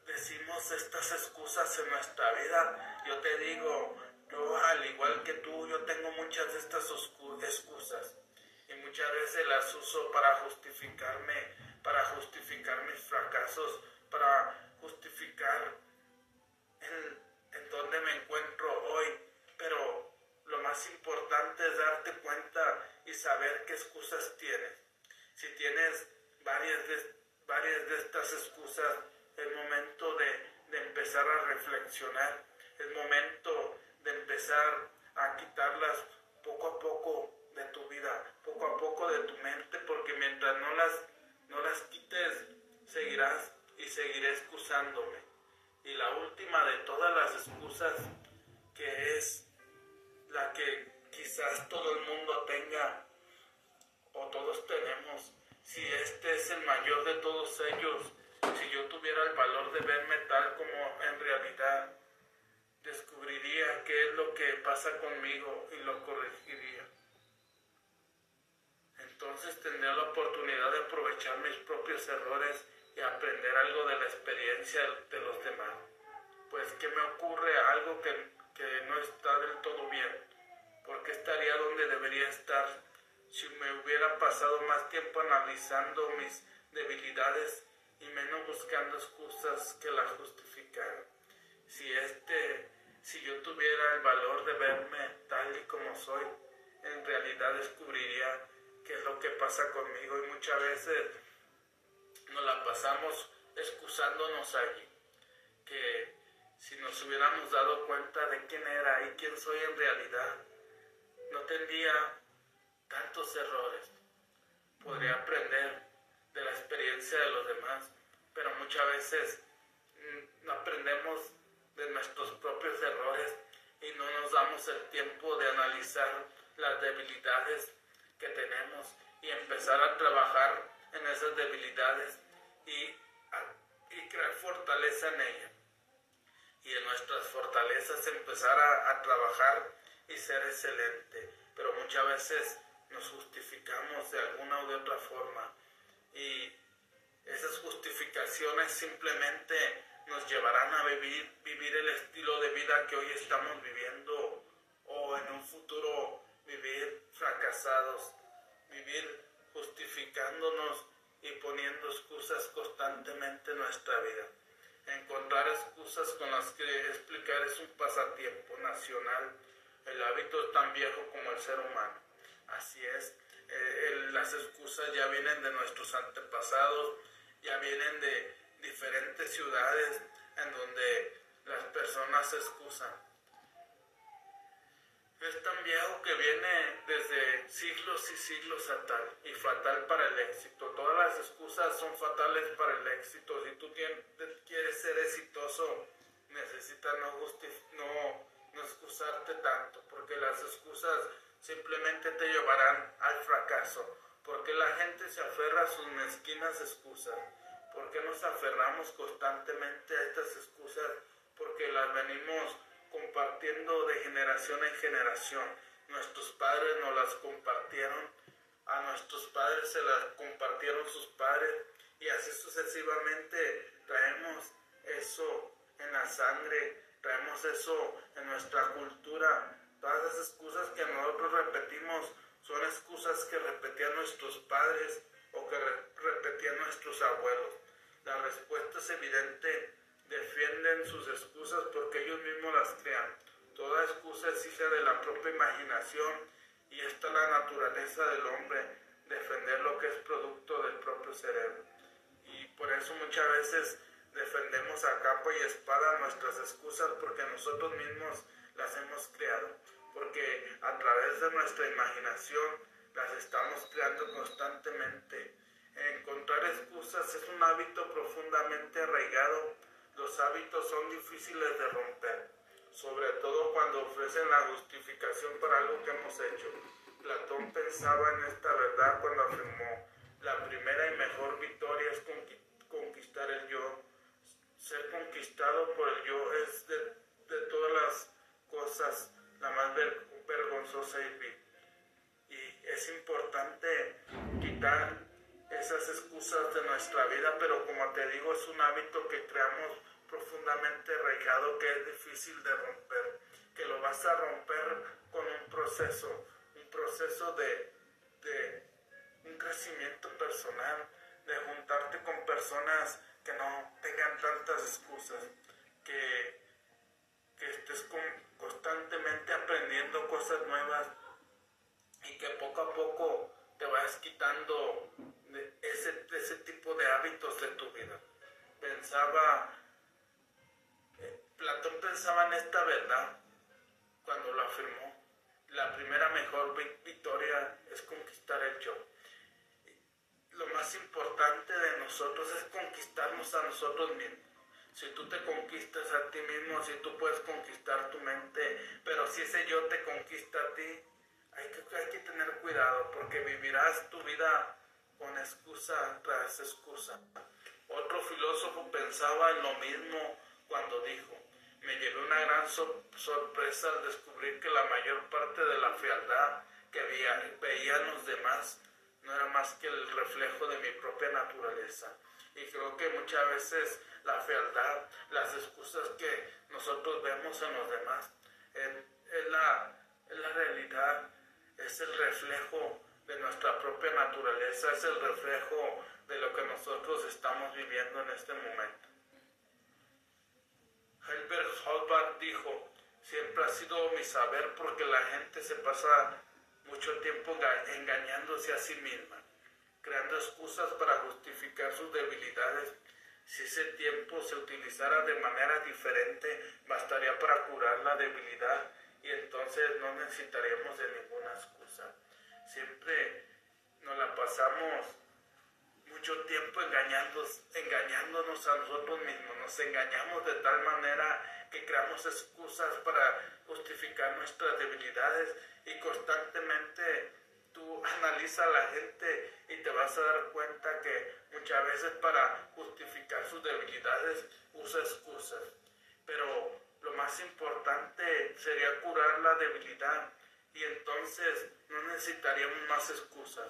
decimos estas excusas en nuestra vida. Yo te digo, yo al igual que tú, yo tengo muchas de estas excusas. Y muchas veces las uso para justificarme, para justificar mis fracasos, para justificar en, en donde me encuentro hoy. Pero más importante es darte cuenta y saber qué excusas tienes. Si tienes varias de, varias de estas excusas, es momento de, de empezar a reflexionar, es momento de empezar a quitarlas poco a poco de tu vida, poco a poco de tu mente, porque mientras no las, no las quites, seguirás y seguiré excusándome. Y la última de todas las excusas, que es la que quizás todo el mundo tenga o todos tenemos, si este es el mayor de todos ellos, si yo tuviera el valor de verme tal como en realidad, descubriría qué es lo que pasa conmigo y lo corregiría. Entonces tendría la oportunidad de aprovechar mis propios errores y aprender algo de la experiencia de los demás. Pues, ¿qué me ocurre? Algo que, que no está del todo bien. porque estaría donde debería estar si me hubiera pasado más tiempo analizando mis debilidades y menos buscando excusas que las justificaran? Si este si yo tuviera el valor de verme tal y como soy, en realidad descubriría qué es lo que pasa conmigo y muchas veces nos la pasamos excusándonos allí. Que si nos hubiéramos dado cuenta de quién era y quién soy en realidad, no tendría tantos errores. Podría aprender de la experiencia de los demás, pero muchas veces mm, aprendemos de nuestros propios errores y no nos damos el tiempo de analizar las debilidades que tenemos y empezar a trabajar en esas debilidades y, crear fortaleza en ellas. Y en nuestras fortalezas empezar a, trabajar y ser excelente. Pero muchas veces nos justificamos de alguna u otra forma y esas justificaciones simplemente nos llevarán a vivir, vivir el estilo de vida que hoy estamos viviendo o en un futuro vivir fracasados, vivir justificándonos y poniendo excusas constantemente en nuestra vida. Encontrar excusas con las que explicar es un pasatiempo nacional. El hábito es tan viejo como el ser humano. Así es, eh, las excusas ya vienen de nuestros antepasados, ya vienen de diferentes ciudades en donde las personas se excusan es tan viejo que viene desde siglos y siglos a tal y fatal para el éxito. Todas las excusas son fatales para el éxito. Si tú quieres ser exitoso, necesitas no, no, no excusarte tanto, porque las excusas simplemente te llevarán al fracaso. Porque la gente se aferra a sus mezquinas excusas. porque nos aferramos constantemente a estas excusas? Porque las venimos compartiendo de generación en generación. Nuestros padres nos las compartieron, a nuestros padres se las compartieron sus padres y así sucesivamente traemos eso en la sangre, traemos eso en nuestra cultura. Todas las excusas que nosotros repetimos son excusas que repetían nuestros padres o que repetían nuestros abuelos. La respuesta es evidente defienden sus excusas porque ellos mismos las crean. Toda excusa es hija de la propia imaginación y esta es la naturaleza del hombre, defender lo que es producto del propio cerebro. Y por eso muchas veces defendemos a capa y espada nuestras excusas porque nosotros mismos las hemos creado, porque a través de nuestra imaginación las estamos creando constantemente. Encontrar excusas es un hábito profundamente arraigado los hábitos son difíciles de romper, sobre todo cuando ofrecen la justificación para algo que hemos hecho. Platón pensaba en esta verdad cuando afirmó, la primera y mejor victoria es conquistar el yo. Ser conquistado por el yo es de, todas las cosas la más vergonzosa y. Y es importante quitar esas excusas de nuestra vida, pero como te digo, es un hábito que creamos profundamente arraigado que es difícil de romper, que lo vas a romper con un proceso, un proceso de, un crecimiento personal, de juntarte con personas que no tengan tantas excusas, que, que estés constantemente aprendiendo cosas nuevas y que poco a poco te vayas quitando ese, ese tipo de hábitos de tu vida. Pensaba Platón pensaba en esta verdad cuando lo afirmó. La primera mejor victoria es conquistar el yo. Lo más importante de nosotros es conquistarnos a nosotros mismos. Si tú te conquistas a ti mismo, si tú puedes conquistar tu mente, pero si ese yo te conquista a ti, hay que, hay que tener cuidado porque vivirás tu vida con excusa tras excusa. Otro filósofo pensaba en lo mismo cuando dijo, me llevé una gran sorpresa al descubrir que la mayor parte de la fealdad que veía, veían los demás no era más que el reflejo de mi propia naturaleza. Y creo que muchas veces la fealdad, las excusas que nosotros vemos en los demás, es, es la realidad, es el reflejo de nuestra propia naturaleza, es el reflejo de lo que nosotros estamos viviendo en este momento. Herbert Hobart dijo, siempre ha sido mi saber porque la gente se pasa mucho tiempo engañándose a sí misma, creando excusas para justificar sus debilidades. Si ese tiempo se utilizara de manera diferente, bastaría para curar la debilidad y entonces no necesitaríamos de ninguna excusa. Siempre nos la pasamos mucho tiempo engañándonos, engañándonos a nosotros mismos. Nos engañamos de tal manera que creamos excusas para justificar nuestras debilidades y constantemente tú analizas a la gente y te vas a dar cuenta que muchas veces para justificar sus debilidades usa excusas. Pero lo más importante sería curar la debilidad y entonces no necesitaríamos más excusas.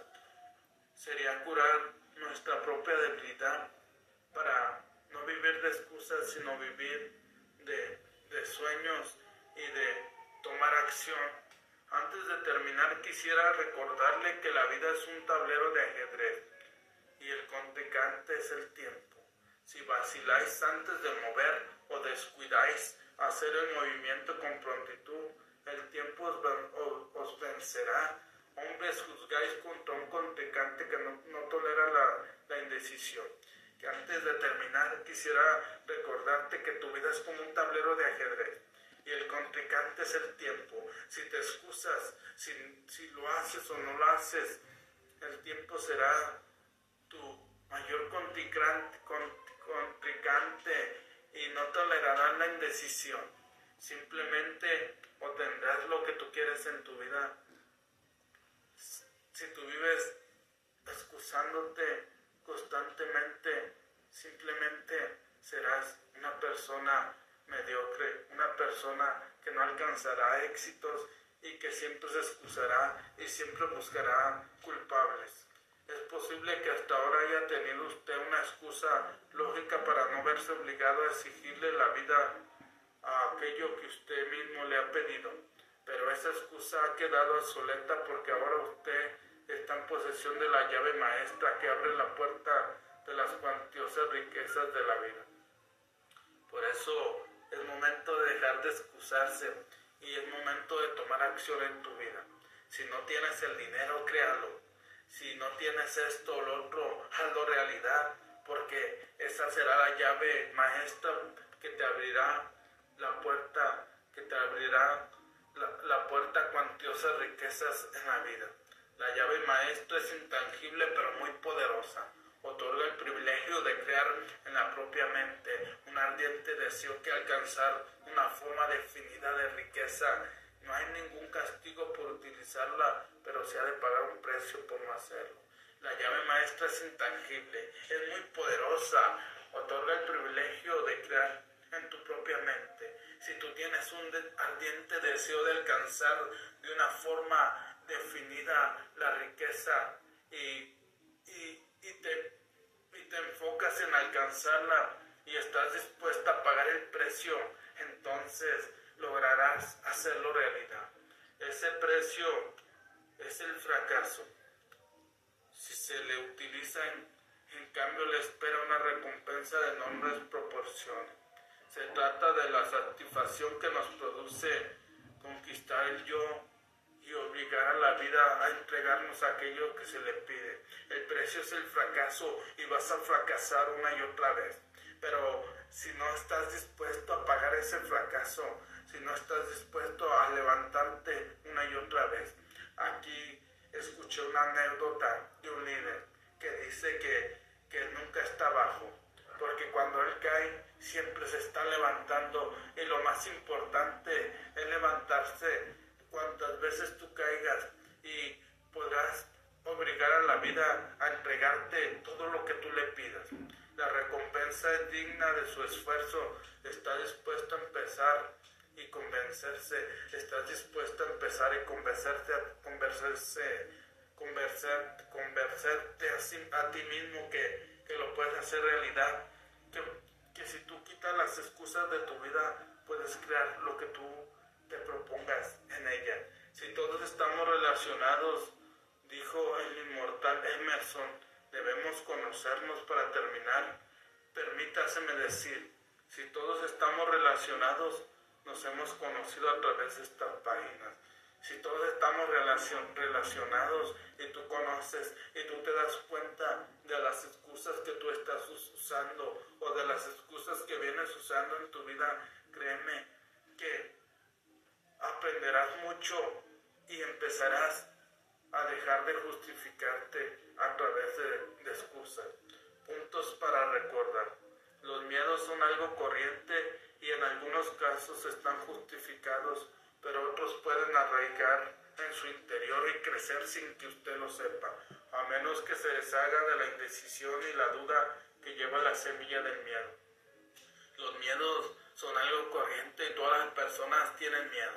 Sería curar nuestra propia debilidad para no vivir de excusas, sino vivir de, de sueños y de tomar acción. Antes de terminar quisiera recordarle que la vida es un tablero de ajedrez y el contrincante es el tiempo. Si vaciláis antes de mover o descuidáis hacer el movimiento con prontitud, el tiempo os, vencerá. Hombres, juzgáis contra un contrincante que no, tolera la, la indecisión que antes de terminar quisiera recordarte que tu vida es como un tablero de ajedrez y el contrincante es el tiempo. Si te excusas, si, si lo haces o no lo haces, el tiempo será tu mayor contrincante, y no tolerará la indecisión. Simplemente obtendrás lo que tú quieres en tu vida. Si tú vives excusándote constantemente, simplemente serás una persona mediocre, una persona que no alcanzará éxitos y que siempre se excusará y siempre buscará culpables. Es posible que hasta ahora haya tenido usted una excusa lógica para no verse obligado a exigirle la vida a aquello que usted mismo le ha pedido, pero esa excusa ha quedado obsoleta porque ahora usted está en posesión de la llave maestra que abre la puerta de las cuantiosas riquezas de la vida. Por eso es momento de dejar de excusarse y es momento de tomar acción en tu vida. Si no tienes el dinero, créalo. Si no tienes esto o lo otro, hazlo realidad, porque esa será la llave maestra que te abrirá la puerta, que te abrirá la, la puerta a cuantiosas riquezas en la vida. La llave maestra es intangible pero muy poderosa. Otorga el privilegio de crear en la propia mente un ardiente deseo que alcanzar una forma definida de riqueza. No hay ningún castigo por utilizarla, pero se ha de pagar un precio por no hacerlo. La llave maestra es intangible, es muy poderosa, otorga el privilegio de crear tienes un ardiente deseo de alcanzar de una forma definida la riqueza y, te, y te enfocas en alcanzarla y estás dispuesta a pagar el precio, entonces lograrás hacerlo realidad. Ese precio es el fracaso. Si se le utiliza en, en cambio le espera una recompensa de enormes proporciones. Se trata de la satisfacción que nos produce conquistar el yo y obligar a la vida a entregarnos aquello que se le pide. El precio es el fracaso y vas a fracasar una y otra vez. Pero si no estás dispuesto a pagar ese fracaso, si no estás dispuesto a levantarte una y otra vez. Aquí escuché una anécdota de un líder que dice que, que nunca está abajo, porque cuando él cae siempre se está levantando y lo más importante es levantarse cuantas veces tú caigas y podrás obligar a la vida a entregarte todo lo que tú le pidas. La recompensa es digna de su esfuerzo. Está dispuesto a empezar y convencerse. Estás dispuesto a empezar y convencerte, convencerse, convencer, convencerte a, a ti mismo que, que, lo puedes hacer realidad. Que, que si tú quitas las excusas de tu vida, puedes crear lo que tú te propongas en ella. Si todos estamos relacionados, dijo el inmortal Emerson, debemos conocernos para terminar. Permítaseme decir, si todos estamos relacionados, nos hemos conocido a través de estas páginas. Si todos estamos relacionados y tú conoces y tú te das cuenta de las excusas que tú estás usando o de las excusas que vienes usando en tu vida, créeme que aprenderás mucho y empezarás a dejar de justificarte a través de, excusas. Puntos para recordar. Los miedos son algo corriente y en algunos casos están justificados, pero otros pueden arraigar en su interior y crecer sin que usted lo sepa, a menos que se deshaga de la indecisión y la duda que lleva la semilla del miedo. Los miedos son algo corriente y todas las personas tienen miedo.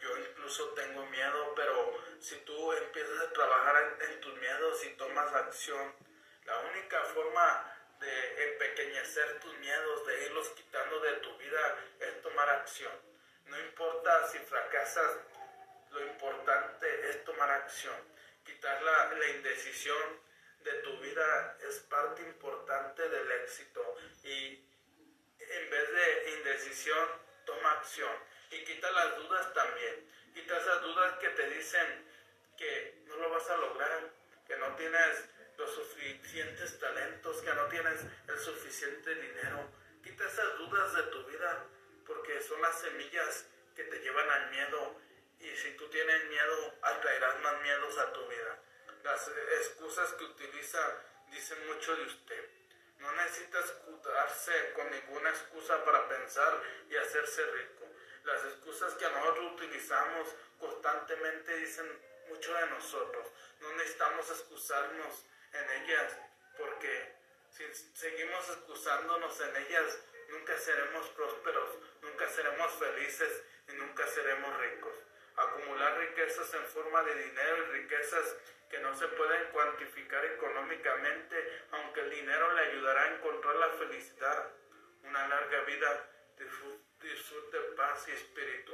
Yo incluso tengo miedo, pero si tú empiezas a trabajar en, tus miedos y tomas acción, la única forma de empequeñecer tus miedos, de irlos quitando de tu vida, es tomar acción. No importa si fracasas, lo importante es tomar acción. Quitar la, indecisión de tu vida es parte importante del éxito y en vez de indecisión, toma acción y quita las dudas también. Quita esas dudas que te dicen que no lo vas a lograr, que no tienes los suficientes talentos, que no tienes el suficiente dinero. Quita esas dudas de tu vida son las semillas que te llevan al miedo y si tú tienes miedo atraerás más miedos a tu vida. Las excusas que utiliza dicen mucho de usted. No necesita escudarse con ninguna excusa para pensar y hacerse rico. Las excusas que nosotros utilizamos constantemente dicen mucho de nosotros. No necesitamos excusarnos en ellas porque si seguimos excusándonos en ellas, nunca seremos prósperos, nunca seremos felices y nunca seremos ricos. Acumular riquezas en forma de dinero y riquezas que no se pueden cuantificar económicamente, aunque el dinero le ayudará a encontrar la felicidad, una larga vida, disfrute, paz y espíritu.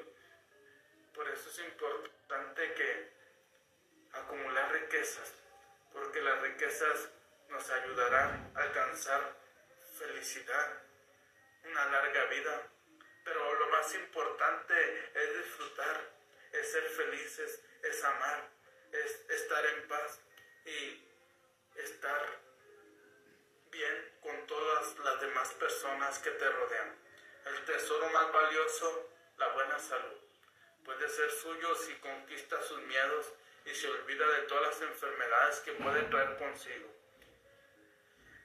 Por eso es importante que acumular riquezas, porque las riquezas nos ayudarán a alcanzar felicidad, una larga vida. Pero lo más importante es disfrutar, es ser felices, es amar es estar en paz y estar bien con todas las demás personas que te rodean. El tesoro más valioso, la buena salud. Puede ser suyo si conquista sus miedos y se olvida de todas las enfermedades que puede traer consigo.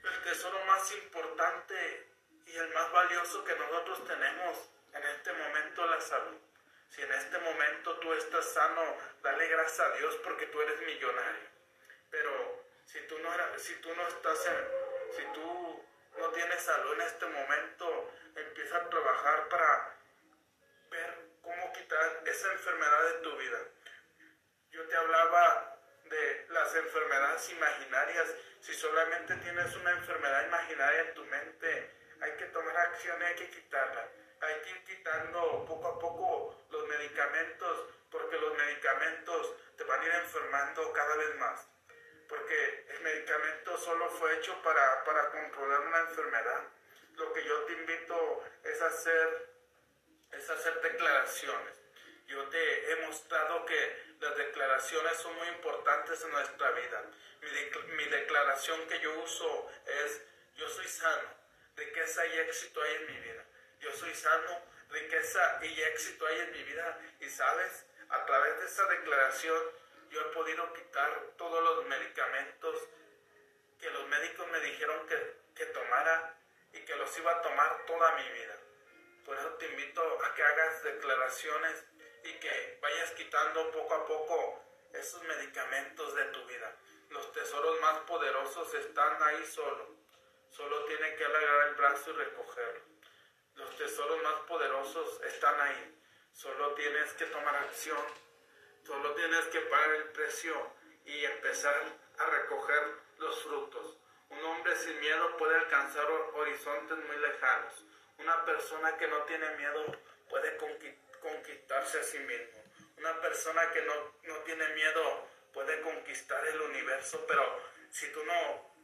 El tesoro más importante y el más valioso que nosotros tenemos en este momento la salud. Si en este momento tú estás sano, dale gracias a Dios porque tú eres millonario. Pero si tú no, si tú no estás si tú no tienes salud en este momento, empieza a trabajar para ver cómo quitar esa enfermedad de tu vida. Yo te hablaba de las enfermedades imaginarias. Si solamente tienes una enfermedad imaginaria en tu mente, hay que tomar acción hay que quitarla hay que ir quitando poco a poco los medicamentos, porque los medicamentos te van a ir enfermando cada vez más. Porque el medicamento solo fue hecho para, para controlar una enfermedad. Lo que yo te invito es hacer, es hacer declaraciones. Yo te he mostrado que las declaraciones son muy importantes en nuestra vida. Mi, mi declaración que yo uso es, yo soy sano, de que hay éxito hay en mi vida yo soy sano, riqueza y éxito hay en mi vida. Y sabes, a través de esa declaración yo he podido quitar todos los medicamentos que los médicos me dijeron que, que tomara y que los iba a tomar toda mi vida. Por eso te invito a que hagas declaraciones y que vayas quitando poco a poco esos medicamentos de tu vida. Los tesoros más poderosos están ahí solo. Solo tiene que alargar el brazo y recogerlo. Los tesoros más poderosos están ahí. Solo tienes que tomar acción. Solo tienes que pagar el precio y empezar a recoger los frutos. Un hombre sin miedo puede alcanzar horizontes muy lejanos. Una persona que no tiene miedo puede conquistarse a sí mismo. Una persona que no, no tiene miedo puede conquistar el universo, pero si tú no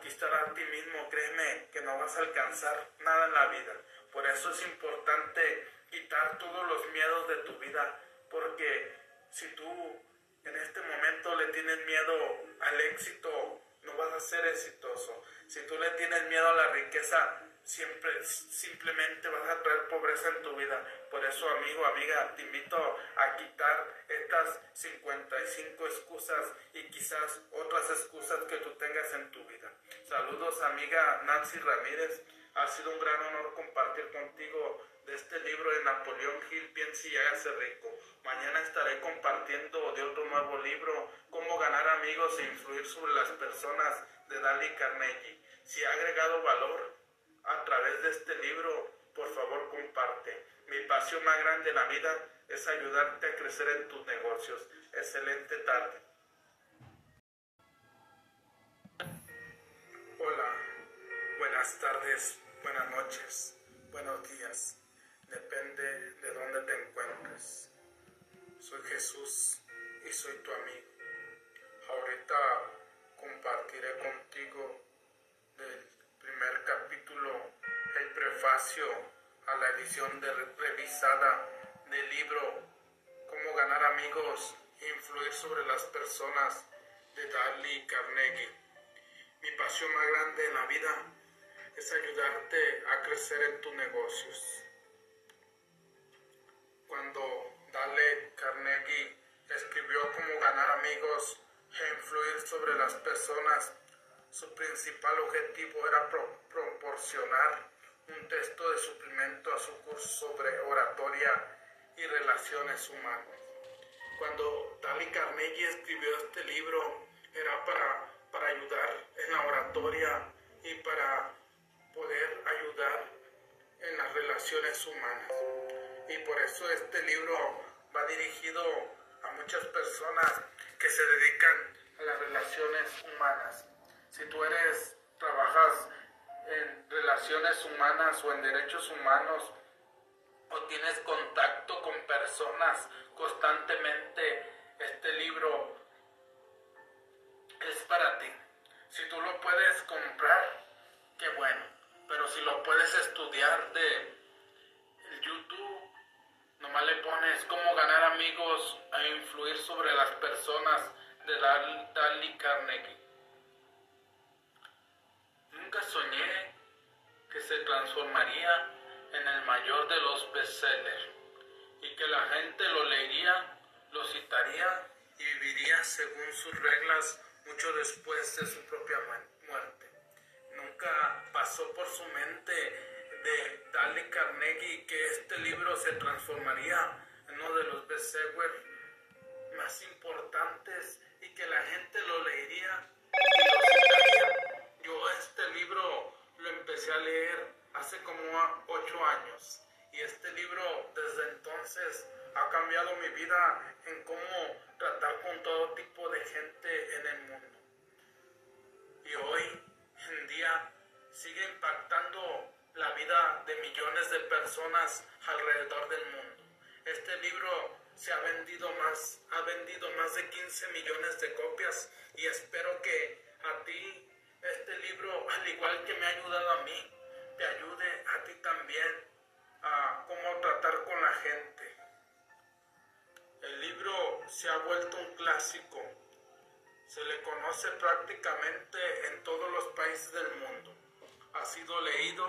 conquistar a ti mismo, créeme que no vas a alcanzar nada en la vida. Por eso es importante quitar todos los miedos de tu vida, porque si tú en este momento le tienes miedo al éxito, no vas a ser exitoso. Si tú le tienes miedo a la riqueza, siempre simplemente vas a traer pobreza en tu vida. Por eso, amigo, amiga, te invito a quitar estas 55 excusas y quizás otras excusas que tú tengas en tu vida. Saludos, amiga Nancy Ramírez. Ha sido un gran honor compartir contigo de este libro de Napoleón Hill, Piense y hágase rico. Mañana estaré compartiendo de otro nuevo libro, Cómo ganar amigos e influir sobre las personas de Dali Carnegie. Si ha agregado valor, a través de este libro, por favor comparte. Mi pasión más grande en la vida es ayudarte a crecer en tus negocios. Excelente tarde. Hola, buenas tardes, buenas noches, buenos días. Depende de dónde te encuentres. Soy Jesús y soy tu amigo. Ahorita compartiré contigo del primer capítulo, el prefacio a la edición revisada del libro Cómo ganar amigos e influir sobre las personas de Dale Carnegie. Mi pasión más grande en la vida es ayudarte a crecer en tus negocios. Cuando Dale Carnegie escribió cómo ganar amigos e influir sobre las personas, su principal objetivo era proporcionar un texto de suplemento a su curso sobre oratoria y relaciones humanas. Cuando Dale Carnegie escribió este libro, era para, para ayudar en la oratoria y para poder ayudar en las relaciones humanas. Y por eso este libro va dirigido a muchas personas que se dedican a las relaciones humanas. Si tú eres, trabajas en relaciones humanas o en derechos humanos, o tienes contacto con personas constantemente, este libro es para ti. Si tú lo puedes comprar, qué bueno. Pero si lo puedes estudiar de YouTube, nomás le pones cómo ganar amigos e influir sobre las personas de Dali Carnegie. Nunca soñé que se transformaría en el mayor de los bestsellers y que la gente lo leería, lo citaría y viviría según sus reglas mucho después de su propia muerte. Nunca pasó por su mente de Dale Carnegie que este libro se transformaría en uno de los bestsellers más importantes y que la gente lo leería y lo citaría. Yo este libro lo empecé a leer hace como ocho años y este libro desde entonces ha cambiado mi vida en cómo tratar con todo tipo de gente en el mundo. Y hoy en día sigue impactando la vida de millones de personas alrededor del mundo. Este libro se ha vendido más, ha vendido más de 15 millones de copias y espero que a ti este libro, al igual que me ha ayudado a mí, te ayude a ti también a cómo tratar con la gente. El libro se ha vuelto un clásico. Se le conoce prácticamente en todos los países del mundo. Ha sido leído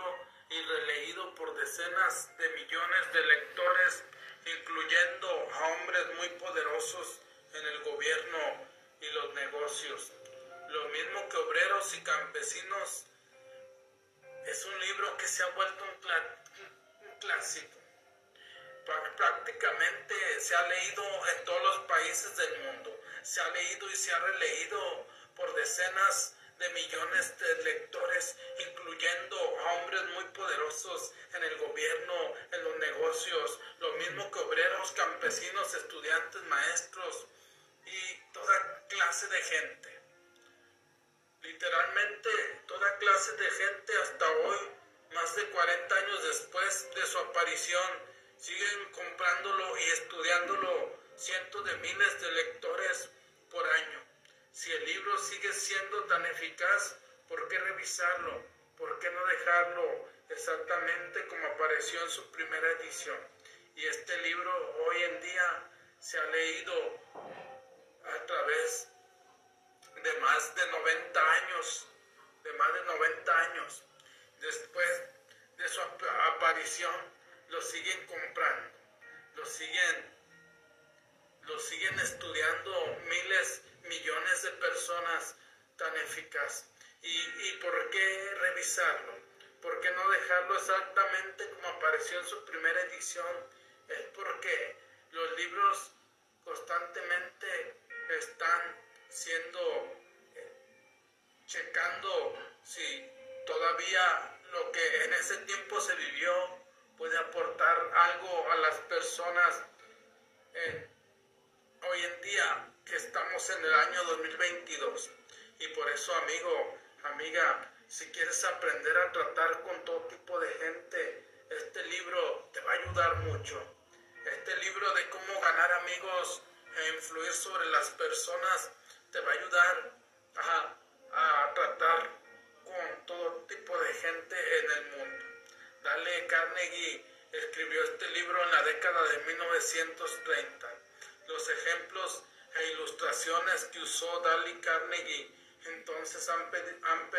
y releído por decenas de millones de lectores, incluyendo a hombres muy poderosos en el gobierno y los negocios. Lo mismo que obreros y campesinos es un libro que se ha vuelto un, clásico. Prácticamente se ha leído en todos los países del mundo. Se ha leído y se ha releído por decenas de millones de lectores, incluyendo a hombres muy poderosos en el gobierno, en los negocios, lo mismo que obreros, campesinos, estudiantes, maestros y toda clase de gente literalmente toda clase de gente hasta hoy, más de 40 años después de su aparición, siguen comprándolo y estudiándolo cientos de miles de lectores por año. Si el libro sigue siendo tan eficaz, ¿por qué revisarlo? ¿Por qué no dejarlo exactamente como apareció en su primera edición? Y este libro hoy en día se ha leído a través de más de 90 años, de más de 90 años, después de su aparición, lo siguen comprando, lo siguen, siguen estudiando miles, millones de personas tan eficaz. ¿Y, ¿Y por qué revisarlo? ¿Por qué no dejarlo exactamente como apareció en su primera edición? Es porque los libros constantemente están siendo, eh, checando si todavía lo que en ese tiempo se vivió puede aportar algo a las personas hoy en día que estamos en el año 2022. Y por eso, amigo, amiga, si quieres aprender a tratar con todo tipo de gente, este libro te va a ayudar mucho. Este libro de cómo ganar amigos e influir sobre las personas te va a ayudar a, a tratar con todo tipo de gente en el mundo. Dale Carnegie escribió este libro en la década de 1930. Los ejemplos e ilustraciones que usó Dale Carnegie entonces han, han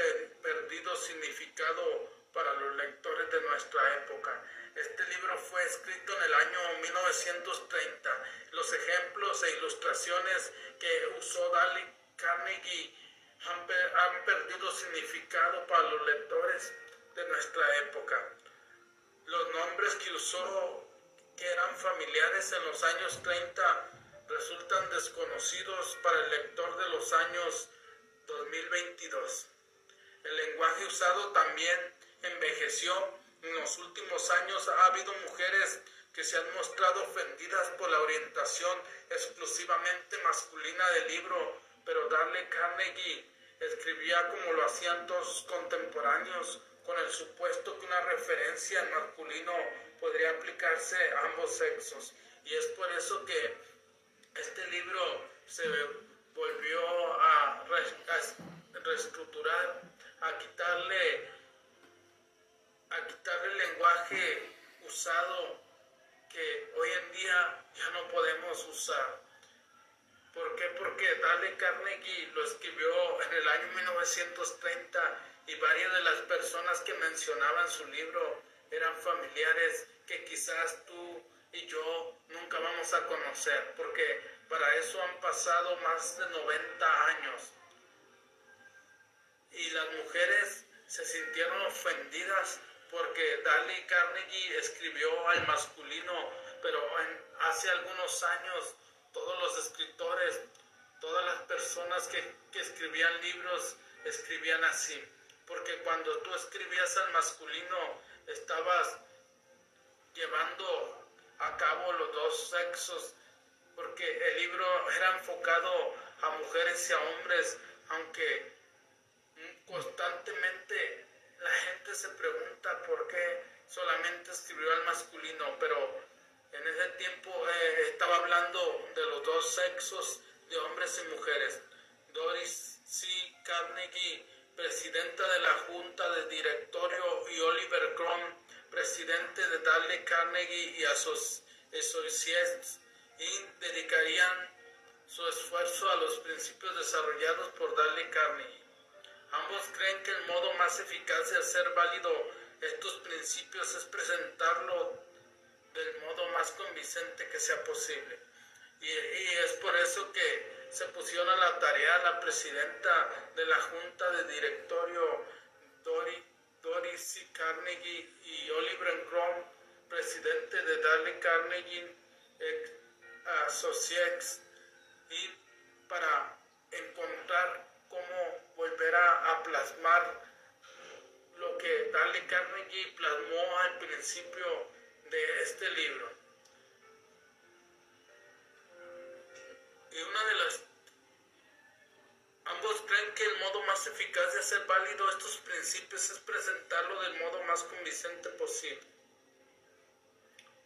perdido significado para los lectores de nuestra época. Este libro fue escrito en el año 1930. Los ejemplos e ilustraciones que usó Dale Carnegie han, han perdido significado para los lectores de nuestra época. Los nombres que usó, que eran familiares en los años 30, resultan desconocidos para el lector de los años 2022. El lenguaje usado también envejeció. En los últimos años ha habido mujeres que se han mostrado ofendidas por la orientación exclusivamente masculina del libro, pero Darle Carnegie escribía como lo hacían todos sus contemporáneos, con el supuesto que una referencia en masculino podría aplicarse a ambos sexos. Y es por eso que este libro se volvió a, reestructurar, a quitarle, a quitarle el lenguaje usado que hoy en día ya no podemos usar. ¿Por qué? Porque Dale Carnegie lo escribió en el año 1930 y varias de las personas que mencionaban su libro eran familiares que quizás tú y yo nunca vamos a conocer, porque para eso han pasado más de 90 años. Y las mujeres se sintieron ofendidas porque Dale Carnegie escribió al masculino, pero hace algunos años todos los escritores, todas las personas que, escribían libros, escribían así. Porque cuando tú escribías al masculino, estabas llevando a cabo los dos sexos porque el libro era enfocado a mujeres y a hombres, aunque constantemente la gente se pregunta por qué solamente escribió al masculino, pero en ese tiempo eh, estaba hablando de los dos sexos de hombres y mujeres. Doris C. Carnegie, presidenta de la Junta de Directorio, y Oliver Crumb, presidente de Dale Carnegie y Associates, dedicarían su esfuerzo a los principios desarrollados por Dale Carnegie. Ambos creen que el modo más eficaz de hacer válido estos principios es presentarlo del modo más convincente que sea posible. Y, es por eso que se pusieron a la tarea la presidenta de la Junta de Directorio, Doris C. Carnegie, y Oliver Crom, presidente de Dale Carnegie, Associates y para encontrar cómo volver a, plasmar lo que Dale Carnegie plasmó al principio de este libro. Y una de las... Ambos creen que el modo más eficaz de hacer válido estos principios es presentarlo del modo más convincente posible.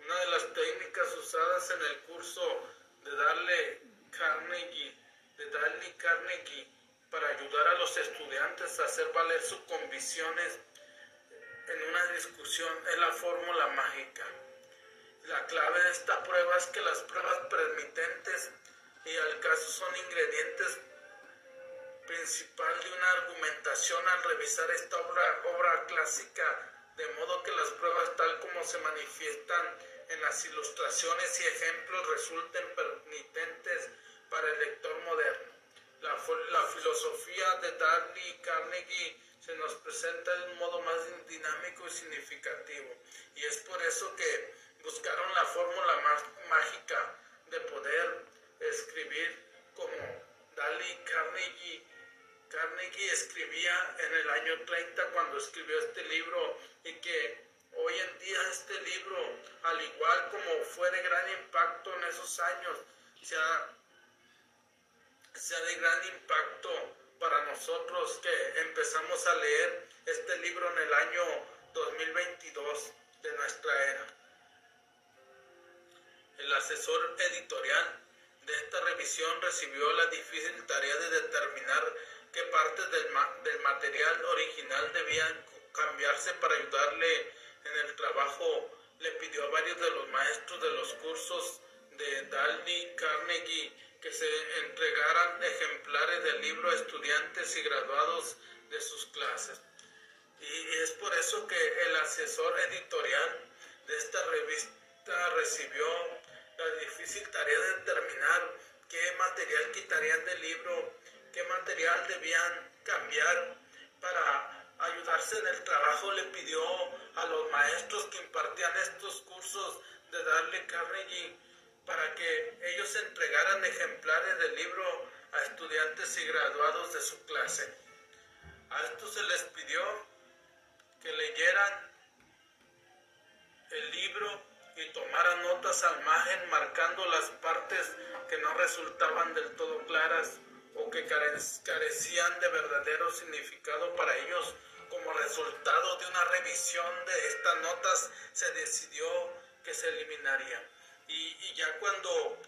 Una de las técnicas usadas en el curso de darle Carnegie, de darle Carnegie para ayudar a los estudiantes a hacer valer sus convicciones en una discusión es la fórmula mágica. La clave de esta prueba es que las pruebas permitentes y al caso son ingredientes principal de una argumentación al revisar esta obra, obra clásica, de modo que las pruebas tal como se manifiestan en las ilustraciones y ejemplos resulten permitentes para el lector moderno. La, filosofía de Dale Carnegie se nos presenta de un modo más dinámico y significativo. Y es por eso que buscaron la fórmula más mágica de poder escribir como Dale Carnegie. Carnegie escribía en el año 30 cuando escribió este libro y que Hoy en día este libro, al igual como fue de gran impacto en esos años, sea, sea de gran impacto para nosotros que empezamos a leer este libro en el año 2022 de nuestra era. El asesor editorial de esta revisión recibió la difícil tarea de determinar qué partes del, del material original debían cambiarse para ayudarle en el trabajo. Le pidió a varios de los maestros de los cursos de Dalby Carnegie que se entregaran ejemplares del libro a estudiantes y graduados de sus clases. Y es por eso que el asesor editorial de esta revista recibió la difícil tarea de determinar qué material quitarían del libro, qué material debían cambiar para ayudarse en el trabajo. Le pidió a los maestros que impartían estos cursos de darle Carnegie para que ellos entregaran ejemplares del libro a estudiantes y graduados de su clase. A estos se les pidió que leyeran el libro y tomaran notas al margen marcando las partes que no resultaban del todo claras o que carecían de verdadero significado para ellos. Como resultado de una revisión de estas notas se decidió que se eliminaría. Y, ya cuando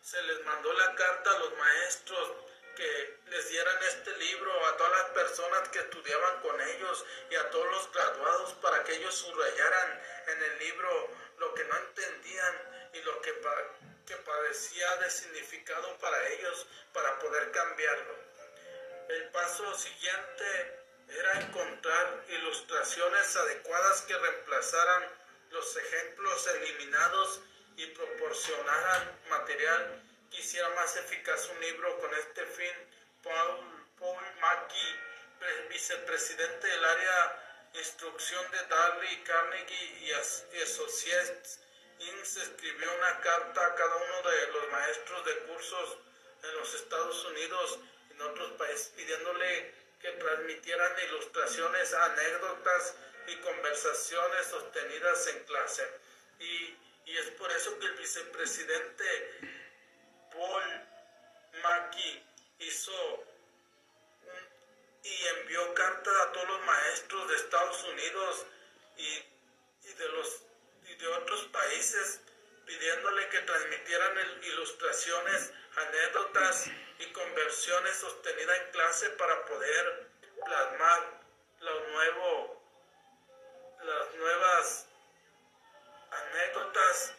se les mandó la carta a los maestros que les dieran este libro a todas las personas que estudiaban con ellos y a todos los graduados para que ellos subrayaran en el libro lo que no entendían y lo que, que padecía de significado para ellos para poder cambiarlo. El paso siguiente era encontrar ilustraciones adecuadas que reemplazaran los ejemplos eliminados y proporcionaran material que hiciera más eficaz un libro con este fin. Paul, Paul Mackey, vicepresidente del área instrucción de Darley Carnegie y Associates Inc. escribió una carta a cada uno de los maestros de cursos en los Estados Unidos y en otros países pidiéndole que transmitieran ilustraciones, anécdotas y conversaciones sostenidas en clase. Y y es por eso que el vicepresidente Paul Mackey hizo y envió cartas a todos los maestros de Estados Unidos y, de los y de otros países pidiéndole que transmitieran ilustraciones, anécdotas y conversiones sostenidas en clase para poder plasmar los nuevos las nuevas anécdotas,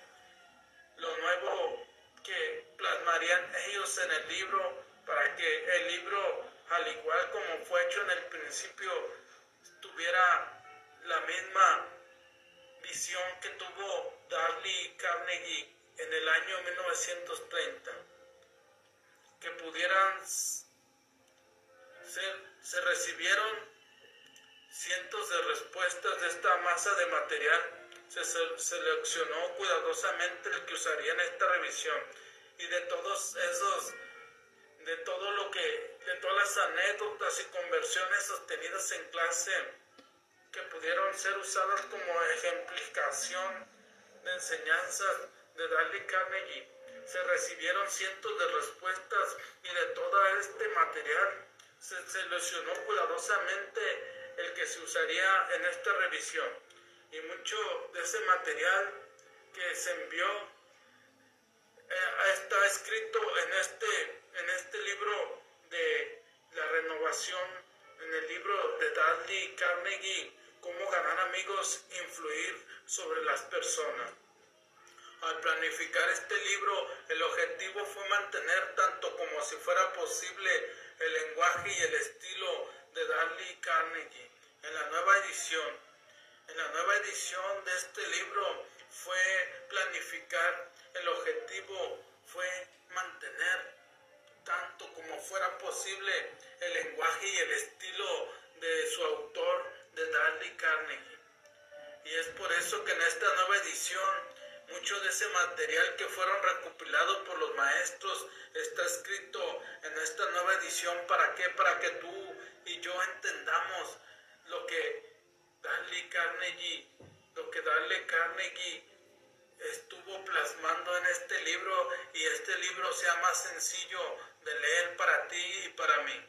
lo nuevo que plasmarían ellos en el libro para que el libro, al igual como fue hecho en el principio, tuviera la misma visión que tuvo Darley Carnegie en el año 1930, que pudieran ser, se recibieron cientos de respuestas de esta masa de material se seleccionó cuidadosamente el que usaría en esta revisión y de todos esos, de todo lo que, de todas las anécdotas y conversiones sostenidas en clase que pudieron ser usadas como ejemplificación de enseñanzas de Dale Carnegie. Se recibieron cientos de respuestas y de todo este material se seleccionó cuidadosamente el que se usaría en esta revisión y mucho de ese material que se envió eh, está escrito en este, en este libro de la renovación, en el libro de Dudley Carnegie, cómo ganar amigos, influir sobre las personas. Al planificar este libro, el objetivo fue mantener tanto como si fuera posible el lenguaje y el estilo de Dudley Carnegie. En la nueva edición, en la nueva edición de este libro fue planificar, el objetivo fue mantener tanto como fuera posible el lenguaje y el estilo de su autor, de Dudley Carnegie. Y es por eso que en esta nueva edición, mucho de ese material que fueron recopilados por los maestros está escrito en esta nueva edición. ¿Para qué? Para que tú y yo entendamos lo que Dale Carnegie, lo que Dale Carnegie estuvo plasmando en este libro y este libro sea más sencillo de leer para ti y para mí.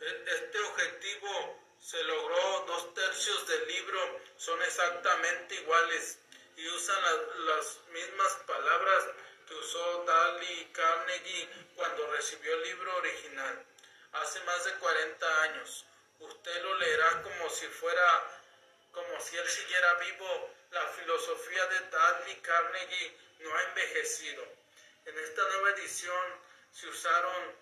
E-, este objetivo se logró, dos tercios del libro son exactamente iguales y usan las mismas palabras que usó Dali Carnegie cuando recibió el libro original hace más de 40 años. Usted lo leerá como si fuera, como si él siguiera vivo. La filosofía de Dali Carnegie no ha envejecido. En esta nueva edición se usaron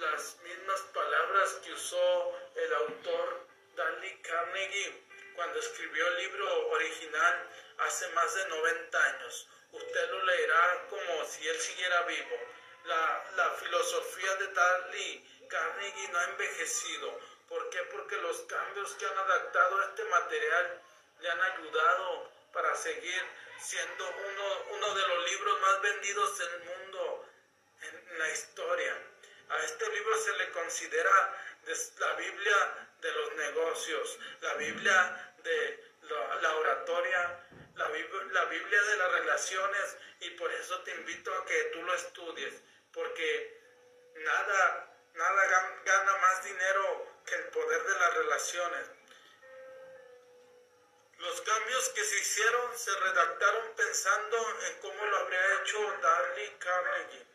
las mismas palabras que usó el autor Dali Carnegie cuando escribió el libro original hace más de 90 años. Usted lo leerá como si él siguiera vivo. La, la filosofía de Dali Carnegie no ha envejecido. ¿Por qué? Porque los cambios que han adaptado a este material le han ayudado para seguir siendo uno, uno de los libros más vendidos del mundo en la historia. A este libro se le considera la Biblia de los negocios, la Biblia de la, oratoria, la, la Biblia de las relaciones y por eso te invito a que tú lo estudies, porque nada, nada gana más dinero que el poder de las relaciones. Los cambios que se hicieron se redactaron pensando en cómo lo habría hecho Darley Carnegie.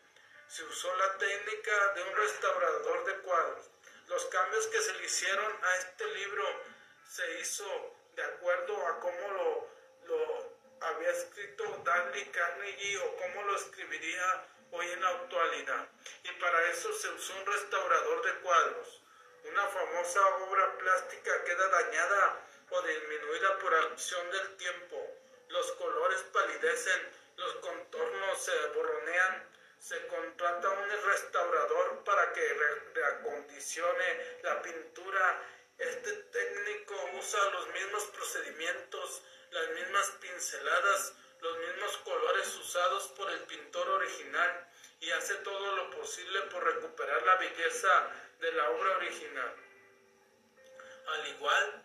Se usó la técnica de un restaurador de cuadros. Los cambios que se le hicieron a este libro se hizo de acuerdo a cómo lo, lo había escrito Darley Carnegie o cómo lo escribiría hoy en la actualidad. Y para eso se usó un restaurador de cuadros. Una famosa obra plástica queda dañada o disminuida por acción del tiempo. Los colores palidecen, los contornos se borronean. Se contrata un restaurador para que reacondicione la pintura. Este técnico usa los mismos procedimientos, las mismas pinceladas, los mismos colores usados por el pintor original y hace todo lo posible por recuperar la belleza de la obra original. Al igual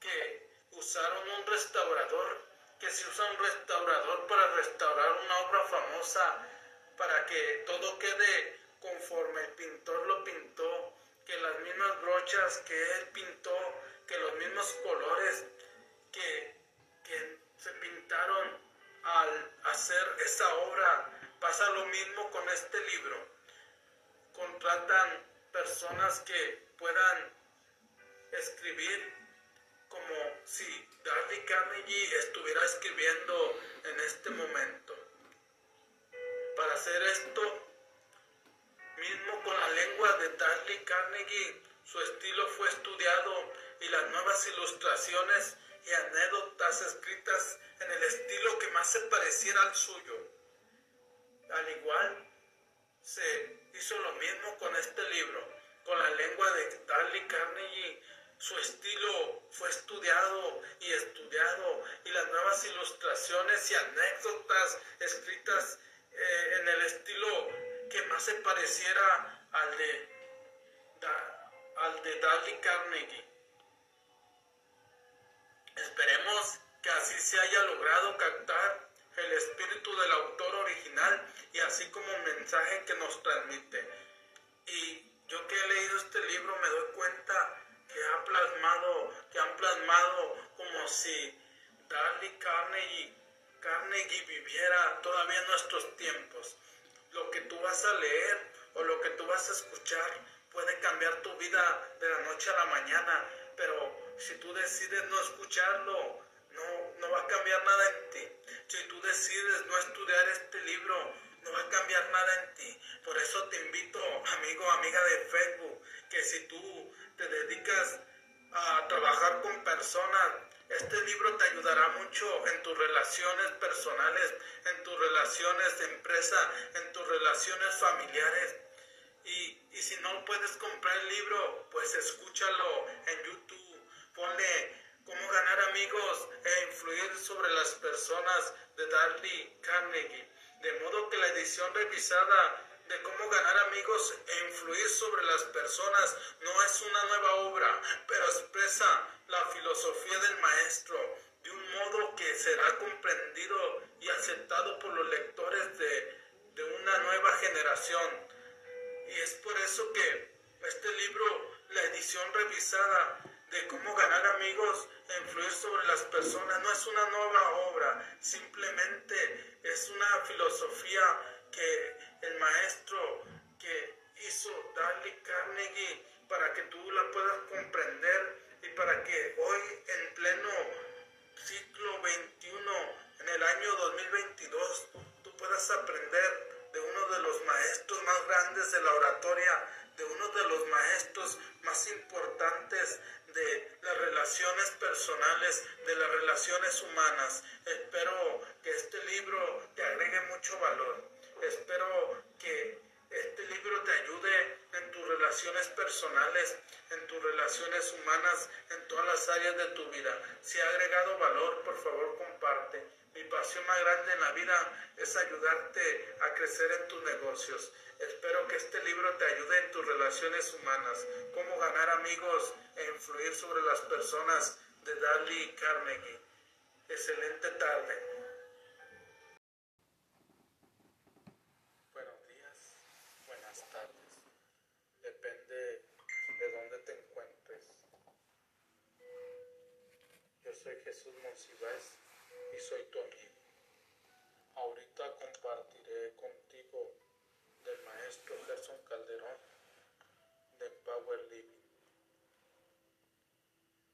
que usaron un restaurador, que se usa un restaurador para restaurar una obra famosa, para que todo quede conforme el pintor lo pintó, que las mismas brochas que él pintó, que los mismos colores que, que se pintaron al hacer esa obra, pasa lo mismo con este libro. Contratan personas que puedan escribir como si Darby Carnegie estuviera escribiendo en este momento. Para hacer esto, mismo con la lengua de Darby Carnegie, su estilo fue estudiado y las nuevas ilustraciones y anécdotas escritas en el estilo que más se pareciera al suyo. Al igual, se hizo lo mismo con este libro, con la lengua de Darby Carnegie su estilo fue estudiado y estudiado y las nuevas ilustraciones y anécdotas escritas eh, en el estilo que más se pareciera al de, al de Dali Carnegie. Esperemos que así se haya logrado captar el espíritu del autor original y así como el mensaje que nos transmite. Y yo que he leído este libro me doy cuenta que ha plasmado, que han plasmado como si Dale Carnegie, Carnegie viviera todavía en nuestros tiempos. Lo que tú vas a leer o lo que tú vas a escuchar puede cambiar tu vida de la noche a la mañana, pero si tú decides no escucharlo, no, va a cambiar nada en ti. Si tú decides no estudiar este libro, no va a cambiar nada en ti. Por eso te invito, amigo, amiga de Facebook, que si tú te dedicas a trabajar con personas, este libro te ayudará mucho en tus relaciones personales, en tus relaciones de empresa, en tus relaciones familiares. Y, y si no puedes comprar el libro, pues escúchalo en YouTube. Ponle cómo ganar amigos e influir sobre las personas de Darley Carnegie. De modo que la edición revisada de cómo ganar amigos e influir sobre las personas no es una nueva obra, pero expresa la filosofía del maestro de un modo que será comprendido y aceptado por los lectores de, de una nueva generación. Y es por eso que este libro la edición revisada de cómo ganar amigos e influir sobre las personas. No es una nueva obra, simplemente es una filosofía que el maestro que hizo Dale Carnegie para que tú la puedas comprender y para que hoy en pleno siglo XXI, en el año 2022, tú puedas aprender de uno de los maestros más grandes de la oratoria, de uno de los maestros más importantes de las relaciones personales, de las relaciones humanas. Espero que este libro te agregue mucho valor. Espero que este libro te ayude en tus relaciones personales, en tus relaciones humanas, en todas las áreas de tu vida. Si ha agregado valor, por favor comparte. Mi pasión más grande en la vida es ayudarte a crecer en tus negocios. Espero que este libro te ayude en tus relaciones humanas, cómo ganar amigos e influir sobre las personas de Dali Carnegie. Excelente tarde. soy Jesús Monsiváis y soy tu amigo. Ahorita compartiré contigo del maestro Gerson Calderón de Power Living.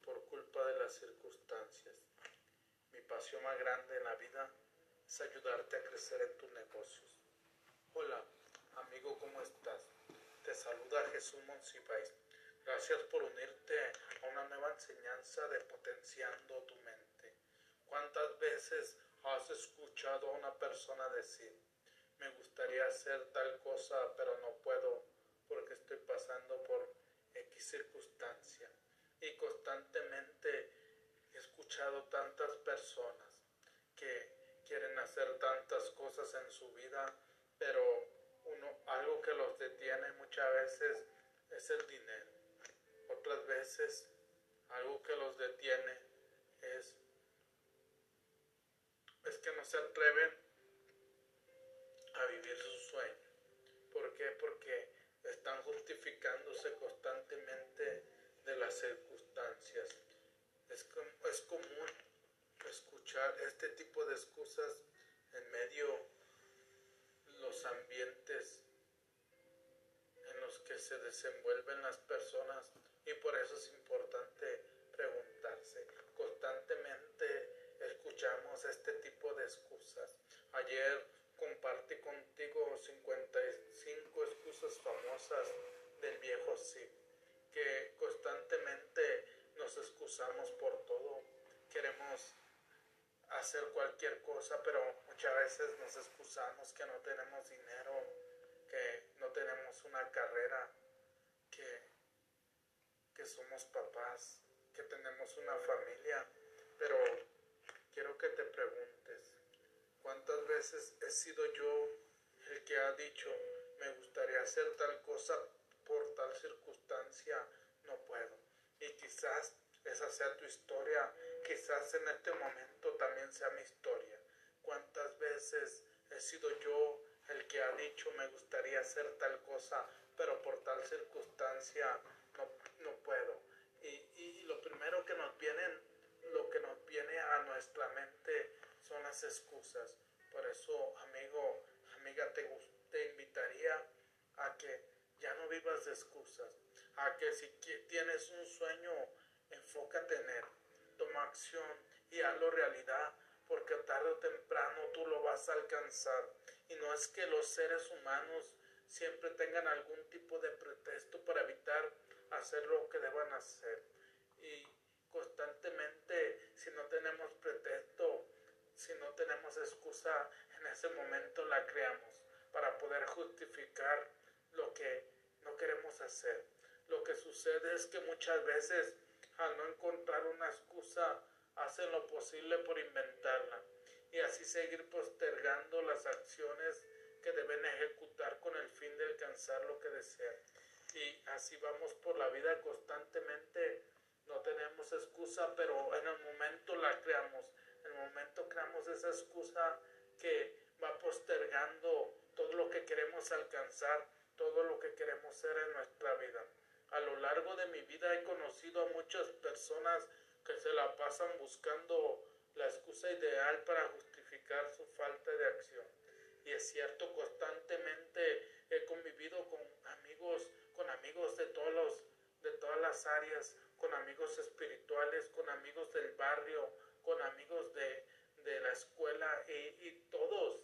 Por culpa de las circunstancias, mi pasión más grande en la vida es ayudarte a crecer en tus negocios. Hola, amigo, ¿cómo estás? Te saluda Jesús Monsiváis Gracias por unirte a una nueva enseñanza de potenciando tu. ¿Cuántas veces has escuchado a una persona decir, me gustaría hacer tal cosa, pero no puedo porque estoy pasando por X circunstancia? Y constantemente he escuchado tantas personas que quieren hacer tantas cosas en su vida, pero uno, algo que los detiene muchas veces es el dinero. Otras veces algo que los detiene es, es que no se atreven a vivir su sueño. ¿Por qué? Porque están justificándose constantemente de las circunstancias. Es, es común escuchar este tipo de excusas en medio los ambientes en los que se desenvuelven las personas y por eso es importante preguntarse. Constantemente escuchamos este tipo de excusas. Ayer compartí contigo 55 excusas famosas del viejo sí, que constantemente nos excusamos por todo. Queremos hacer cualquier cosa, pero muchas veces nos excusamos que no tenemos dinero, que no tenemos una carrera, que que somos papás, que tenemos una familia, pero quiero que te preguntes, ¿cuántas veces he sido yo el que ha dicho, me gustaría hacer tal cosa por tal circunstancia, no puedo? Y quizás esa sea tu historia, quizás en este momento también sea mi historia. ¿Cuántas veces he sido yo el que ha dicho me gustaría hacer tal cosa, pero por tal circunstancia no, no puedo. Y, y, lo primero que nos viene, lo que nos viene a nuestra mente son las excusas. Por eso, amigo, amiga, te, te invitaría a que ya no vivas de excusas, a que si tienes un sueño, enfócate en él, toma acción y hazlo realidad, porque tarde o temprano tú lo vas a alcanzar. Y no es que los seres humanos siempre tengan algún tipo de pretexto para evitar hacer lo que deban hacer. Y constantemente, si no tenemos pretexto, si no tenemos excusa, en ese momento la creamos para poder justificar lo que no queremos hacer. Lo que sucede es que muchas veces al no encontrar una excusa hacen lo posible por inventarla y así seguir postergando las acciones que deben ejecutar con el fin de alcanzar lo que desean y así vamos por la vida constantemente. No tenemos excusa, pero en el momento la creamos. En el momento creamos esa excusa que va postergando todo lo que queremos alcanzar, todo lo que queremos ser en nuestra vida. A lo largo de mi vida he conocido a muchas personas que se la pasan buscando la excusa ideal para justificar su falta de acción. Y es cierto, constantemente he convivido con amigos, con amigos de todos los, de todas las áreas, con amigos espirituales, con amigos del barrio, con amigos de, de la escuela y, todos,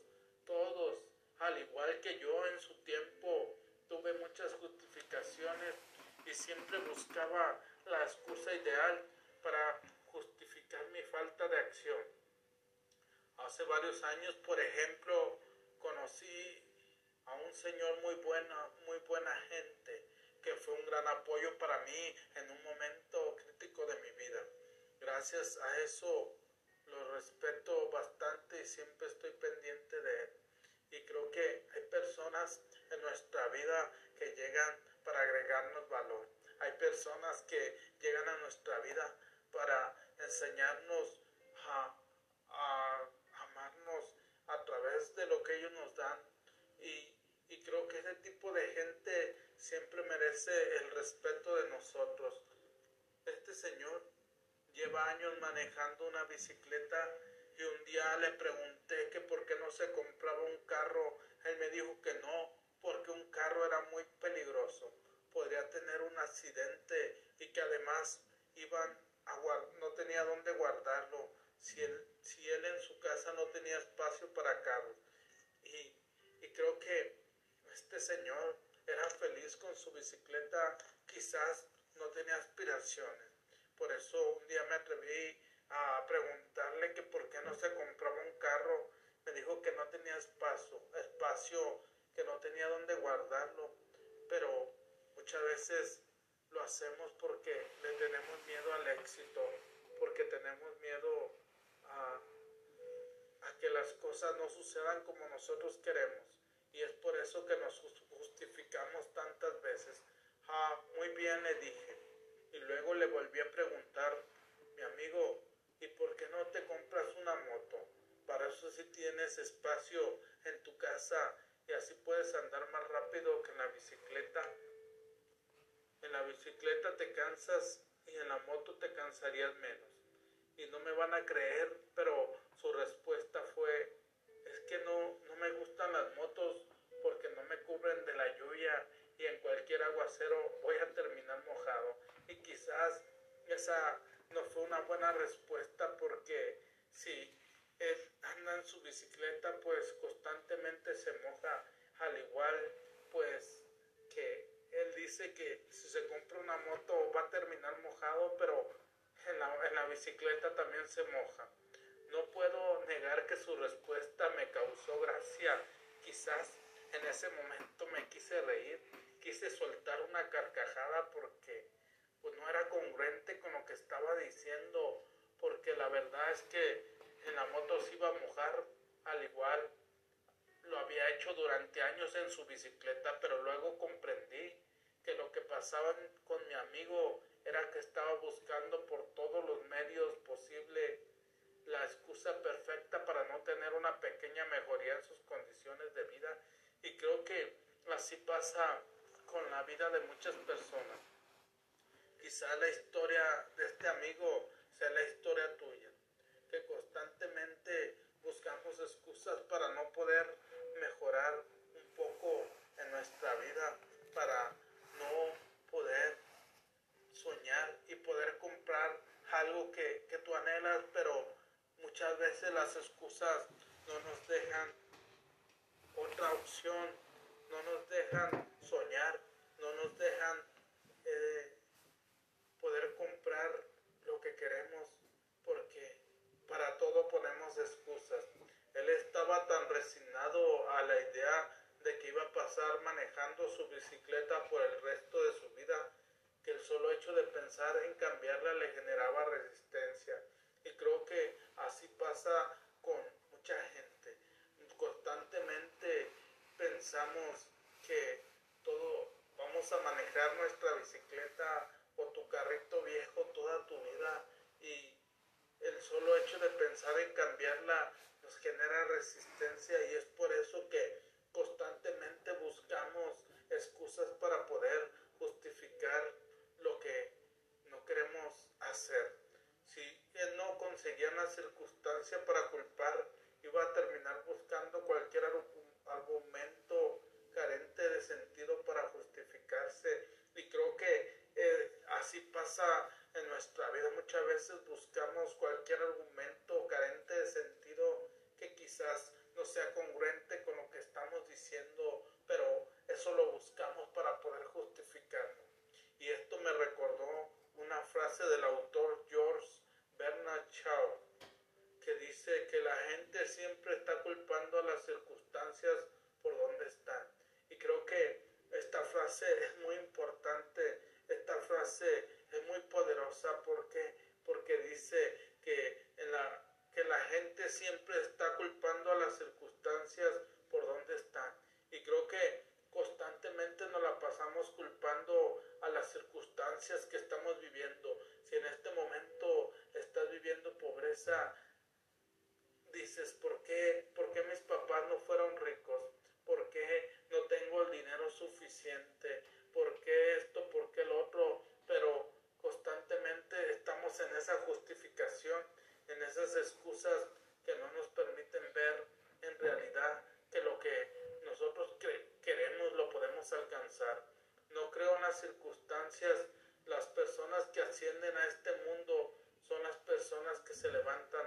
todos, al igual que yo en su tiempo, tuve muchas justificaciones y siempre buscaba la excusa ideal para justificar mi falta de acción. Hace varios años, por ejemplo, conocí a un señor muy buena, muy buena gente, que fue un gran apoyo para mí en un momento crítico de mi vida. Gracias a eso lo respeto bastante y siempre estoy pendiente de él. Y creo que hay personas en nuestra vida que llegan para agregarnos valor. Hay personas que llegan a nuestra vida para enseñarnos a, amarnos a través de lo que ellos nos dan. Y, y creo que ese tipo de gente siempre merece el respeto de nosotros. Este señor lleva años manejando una bicicleta y un día le pregunté que por qué no se compraba un carro. Él me dijo que no, porque un carro era muy peligroso. Podría tener un accidente y que además iban no tenía dónde guardarlo, si él, si él en su casa no tenía espacio para carros. Y, y creo que este señor era feliz con su bicicleta, quizás no tenía aspiraciones. Por eso un día me atreví a preguntarle que por qué no se compraba un carro. Me dijo que no tenía espacio, espacio, que no tenía dónde guardarlo. Pero muchas veces lo hacemos porque le tenemos miedo al éxito, porque tenemos miedo a, que las cosas no sucedan como nosotros queremos. Y es por eso que nos justificamos tantas veces. Ah, muy bien le dije. Y luego le volví a preguntar, mi amigo, ¿y por qué no te compras una moto? Para eso sí tienes espacio en tu casa y así puedes andar más rápido que en la bicicleta en la bicicleta te cansas y en la moto te cansarías menos. Y no me van a creer, pero su respuesta fue, es que no, no me gustan las motos cubren de la lluvia y en cualquier aguacero voy a terminar mojado. Y quizás esa no fue una buena respuesta porque si él anda en su bicicleta pues constantemente se moja al igual pues que él dice que si se compra una moto va a terminar mojado, pero en la, en la bicicleta también se moja. No puedo negar que su respuesta me causó gracia. Quizás en ese momento me quise reír, quise soltar una carcajada porque pues no era congruente con lo que estaba diciendo, porque la verdad es que en la moto se iba a mojar al igual lo había hecho durante años en su bicicleta, pero luego comprendí que lo que pasaba con mi amigo era que estaba buscando por todos los medios posible la excusa perfecta para no tener una pequeña mejoría en sus condiciones de vida. Y creo que así pasa con la vida de muchas personas. Quizá la historia de este amigo sea la historia tuya, que constantemente buscamos excusas para no poder mejorar un poco en nuestra vida, para no poder soñar y poder comprar algo que, que tú anhelas, pero muchas veces las excusas no nos dejan otra opción, no nos dejan soñar, no nos dejan eh, poder comprar lo que queremos, porque para todo ponemos excusas. Él estaba tan resignado a la idea de que iba a pasar manejando su bicicleta por el resto de su vida, que el solo hecho de pensar en cambiarla le generaba resistencia. Y creo que así pasa con mucha gente. Pensamos que todo vamos a manejar nuestra bicicleta o tu carrito viejo toda tu vida y el solo hecho de pensar en cambiarla nos genera resistencia y es por eso que constantemente buscamos excusas para poder justificar lo que no queremos hacer. Si él no conseguía una circunstancia para culpar, iba a terminar buscando cualquier argumento carente de sentido para justificarse. Y creo que eh, así pasa en nuestra vida. Muchas veces buscamos cualquier argumento carente de sentido que quizás no sea congruente con lo que estamos diciendo, pero eso lo buscamos para poder justificarlo. Y esto me recordó una frase del autor George Bernard Shaw, que dice que la gente siempre está culpando a las circunstancias por donde están. Y creo que esta frase *laughs* es muy importante, esta frase es muy poderosa porque, porque dice que, en la, que la gente siempre está culpando a las circunstancias por donde están. Y creo que constantemente nos la pasamos culpando a las circunstancias que estamos viviendo. Si en este momento estás viviendo pobreza, dices, ¿por qué, ¿por qué mis papás no fueron ricos? ¿Por qué no tengo el dinero suficiente? ¿Por qué esto? ¿Por qué lo otro? Pero constantemente estamos en esa justificación, en esas excusas que no nos permiten ver en realidad que lo que nosotros queremos lo podemos alcanzar. No creo en las circunstancias, las personas que ascienden a este mundo son las personas que se levantan,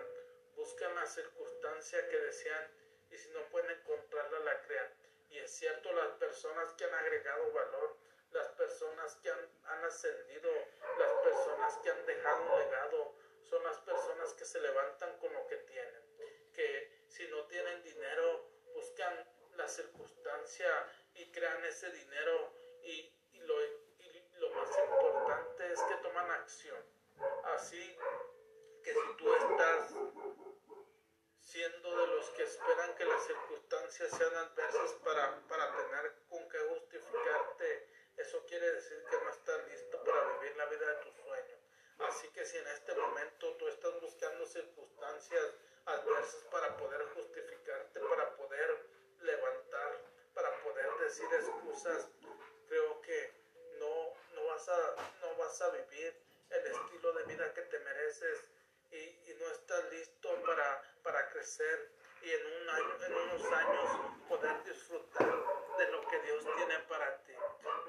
buscan la circunstancia que desean y si no pueden encontrarla la crean. Y es cierto, las personas que han agregado valor, las personas que han, han ascendido, las personas que han dejado un legado, son las personas que se levantan con lo que tienen. Que si no tienen dinero, buscan la circunstancia y crean ese dinero y, lo, lo más importante es que toman acción. Así que si tú estás siendo de los que esperan que las circunstancias sean adversas para, para tener con qué justificarte, eso quiere decir que no estás listo para vivir la vida de tus sueños. Así que si en este momento tú estás buscando circunstancias adversas para poder justificarte, para poder levantar, para poder decir excusas, creo que no, no, vas, a, no vas a vivir el estilo de vida que te mereces y, y no estás listo para, para crecer y en, un año, en unos años poder disfrutar de lo que Dios tiene para ti,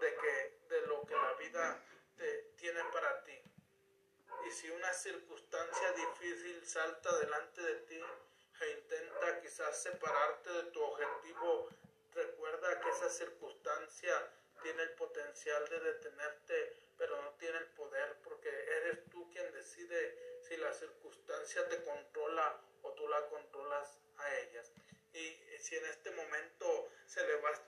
de, que, de lo que la vida te, tiene para ti. Y si una circunstancia difícil salta delante de ti e intenta quizás separarte de tu objetivo, recuerda que esa circunstancia tiene el potencial de detenerte, pero no tiene el poder porque eres tú quien decide si la circunstancia te controla tú la controlas a ellas. Y si en este momento se,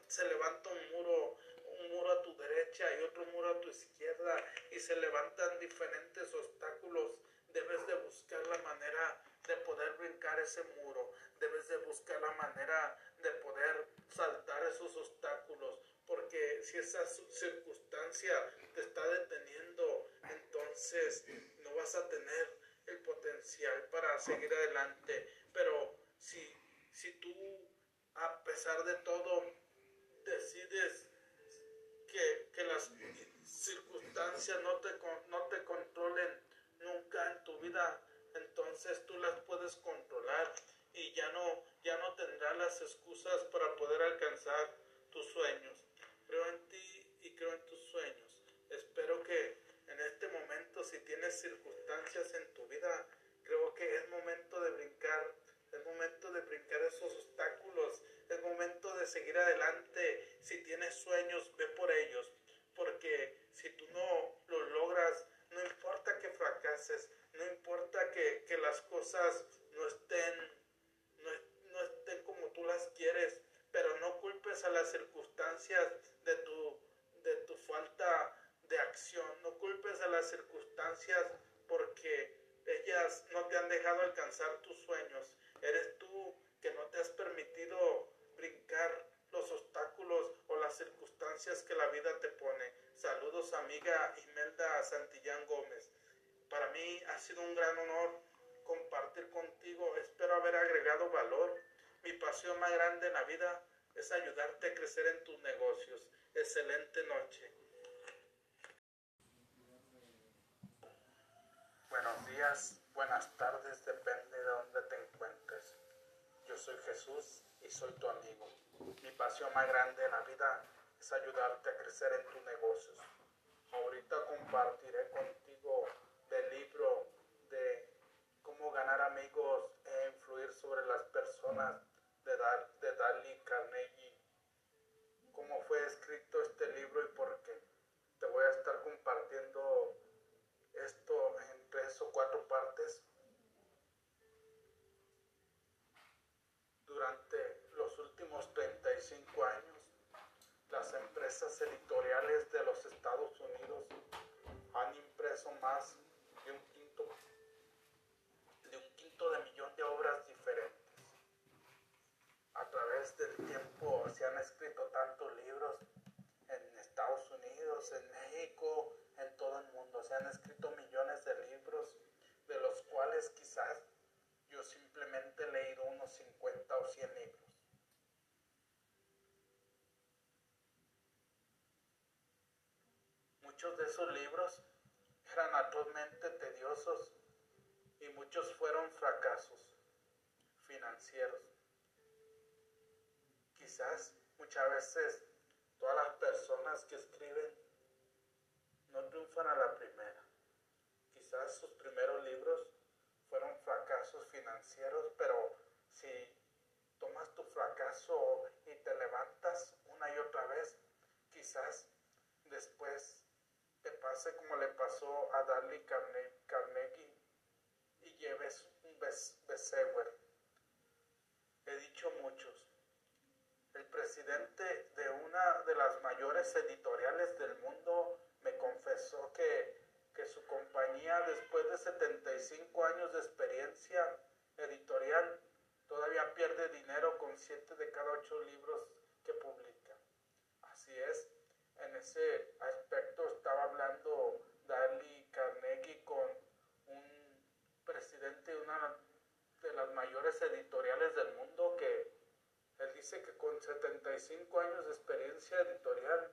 se levanta un muro, un muro a tu derecha y otro muro a tu izquierda y se levantan diferentes obstáculos, debes de buscar la manera de poder brincar ese muro, debes de buscar la manera de poder saltar esos obstáculos, porque si esa circunstancia te está deteniendo, entonces no vas a tener el potencial para seguir adelante. Pero si, si tú, a pesar de todo, decides que, que las circunstancias no te, no te controlen nunca en tu vida, entonces tú las puedes controlar y ya no, ya no tendrás las excusas para poder alcanzar tus sueños. Creo en ti y creo en tus sueños. Espero que si tienes circunstancias en tu vida, creo que es momento de brincar, es momento de brincar esos obstáculos, es momento de seguir adelante. Si tienes sueños, ve por ellos, porque si tú no los logras, no importa que fracases, no importa que, que las cosas crecer en tus negocios. Excelente noche. Buenos días, buenas tardes, depende de dónde te encuentres. Yo soy Jesús y soy tu amigo. Mi pasión más grande en la vida es ayudarte a crecer en tus negocios. Esos libros eran actualmente tediosos y muchos fueron fracasos financieros. Quizás muchas veces todas las personas que escriben no triunfan a la primera. Quizás sus primeros libros fueron fracasos financieros, pero si tomas tu fracaso y te levantas una y otra vez, quizás después pase como le pasó a Dali Carnegie y lleves un bestseller. He dicho muchos. El presidente de una de las mayores editoriales del mundo me confesó que, que su compañía, después de 75 años de experiencia editorial, todavía pierde dinero con 7 de cada 8 libros que publica. Así es, en ese aspecto estaba hablando Dali Carnegie con un presidente de una de las mayores editoriales del mundo que él dice que con 75 años de experiencia editorial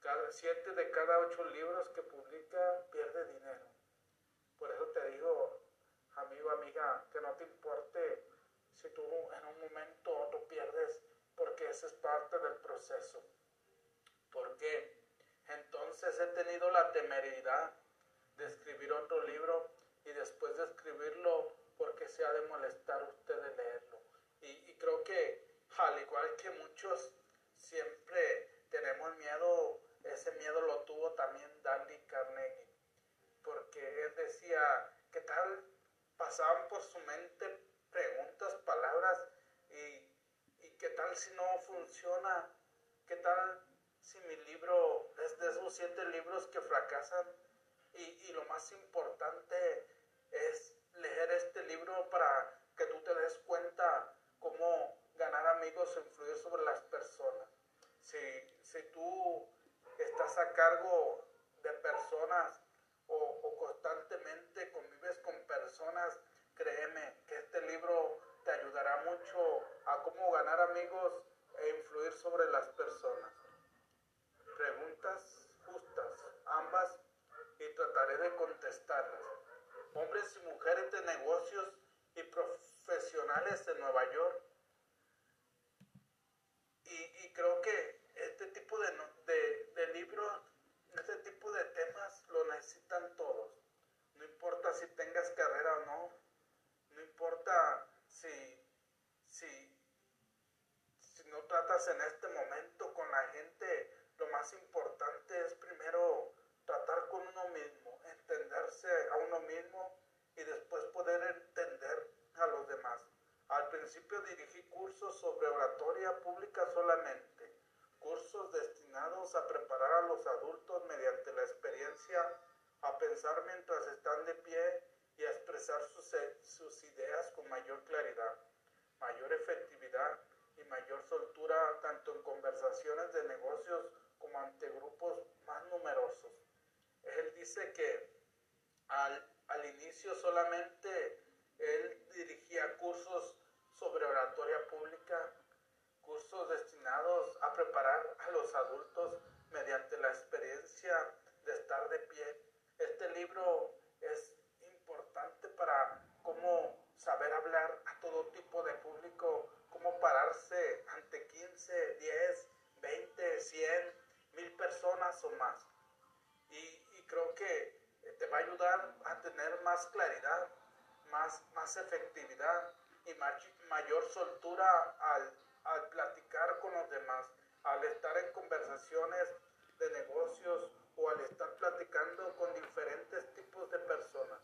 cada, siete de cada ocho libros que publica pierde dinero. Por eso te digo, amigo, amiga, que no te importe si tú en un momento o otro pierdes, porque esa es parte del proceso. ¿Por qué? He tenido la temeridad de escribir otro libro y después de escribirlo, porque se ha de molestar usted de leerlo. Y, y creo que, al igual que muchos, siempre tenemos miedo ese miedo lo tuvo también Dandy Carnegie, porque él decía, ¿qué tal? Pasaban por su mente preguntas, palabras, y, y qué tal si no funciona, qué tal si mi libro es de esos siete libros que fracasan, y, y lo más importante es leer este libro para que tú te des cuenta cómo ganar amigos e influir sobre las personas. Si, si tú estás a cargo de personas o, o, constantemente convives con personas, créeme que este libro te ayudará mucho a cómo ganar amigos e influir sobre las personas. Preguntas justas, ambas, y trataré de contestarlas. Hombres y mujeres de negocios y profesionales de Nueva York. Y, creo que este tipo de, de, de libros, este tipo de temas lo necesitan todos. No importa si tengas carrera o no, no importa si, si, si no tratas en este momento con la gente, más importante es primero tratar con uno mismo, entenderse a uno mismo y después poder entender a los demás. Al principio dirigí cursos sobre oratoria pública solamente cursos destinados a preparar a los adultos mediante la experiencia a pensar mientras están de pie y a expresar sus, sus ideas con mayor claridad, mayor efectividad y mayor soltura tanto en conversaciones de negocios ante grupos más numerosos. Él dice que al, al inicio solamente él dirigía cursos sobre oratoria pública, cursos destinados a preparar a los adultos mediante la experiencia de estar de pie. Este libro es importante para cómo saber hablar a todo tipo de público, cómo pararse ante 15, 10, 20, 100 demás. Y, creo que te va a ayudar a tener más claridad, más, más efectividad y mayor soltura al, al platicar con los demás, al estar en conversaciones de negocios o al estar platicando con diferentes tipos de personas.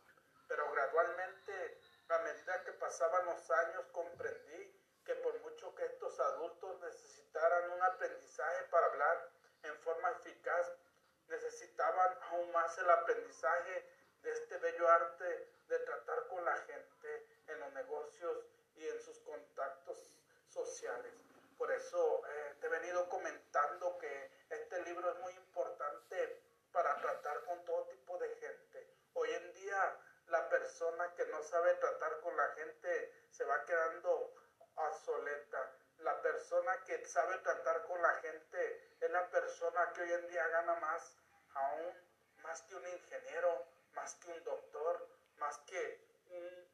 Pero gradualmente, a medida que pasaban los años, comprendí que por mucho que estos adultos necesitaran un aprendizaje para hablar en forma eficaz, necesitaban aún más el aprendizaje de este bello arte de tratar con la gente en los negocios y en sus contactos sociales. Por eso eh, te he venido comentando que este libro es muy importante para tratar con todo tipo de gente. Hoy en día la persona que no sabe tratar con la gente se va quedando obsoleta. Persona que sabe tratar con la gente es la persona que hoy en día gana más, aún más que un ingeniero, más que un doctor, más que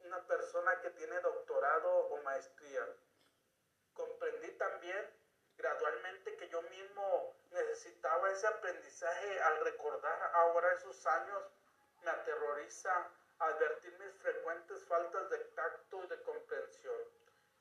una persona que tiene doctorado o maestría. Comprendí también gradualmente que yo mismo necesitaba ese aprendizaje al recordar ahora esos años. Me aterroriza advertir mis frecuentes faltas de tacto y de comprensión.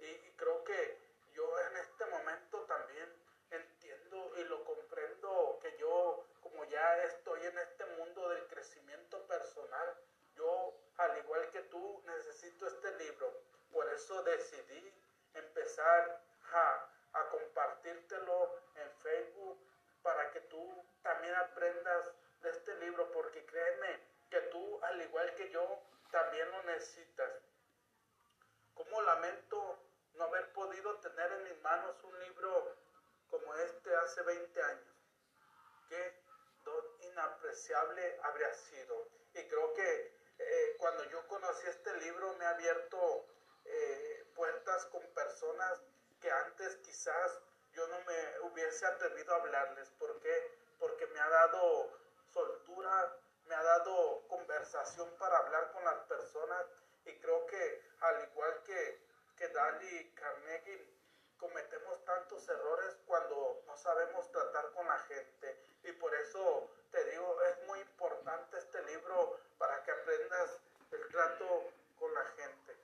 Y, creo que yo en este momento también entiendo y lo comprendo que yo, como ya estoy en este mundo del crecimiento personal, yo, al igual que tú, necesito este libro. Por eso decidí empezar a, a compartírtelo en Facebook para que tú también aprendas de este libro, porque créeme que tú, al igual que yo, también lo necesitas. Como lamento no haber podido tener en mis manos un libro como este hace 20 años. Qué don inapreciable habría sido. Y creo que eh, cuando yo conocí este libro me ha abierto eh, puertas con personas que antes quizás yo no me hubiese atrevido a hablarles. ¿Por qué? Porque me ha dado soltura, me ha dado conversación para hablar con las personas y creo que al igual que, que Dali Carnegie, cometemos tantos errores cuando no sabemos tratar con la gente. Y por eso te digo, es muy importante este libro para que aprendas el trato con la gente.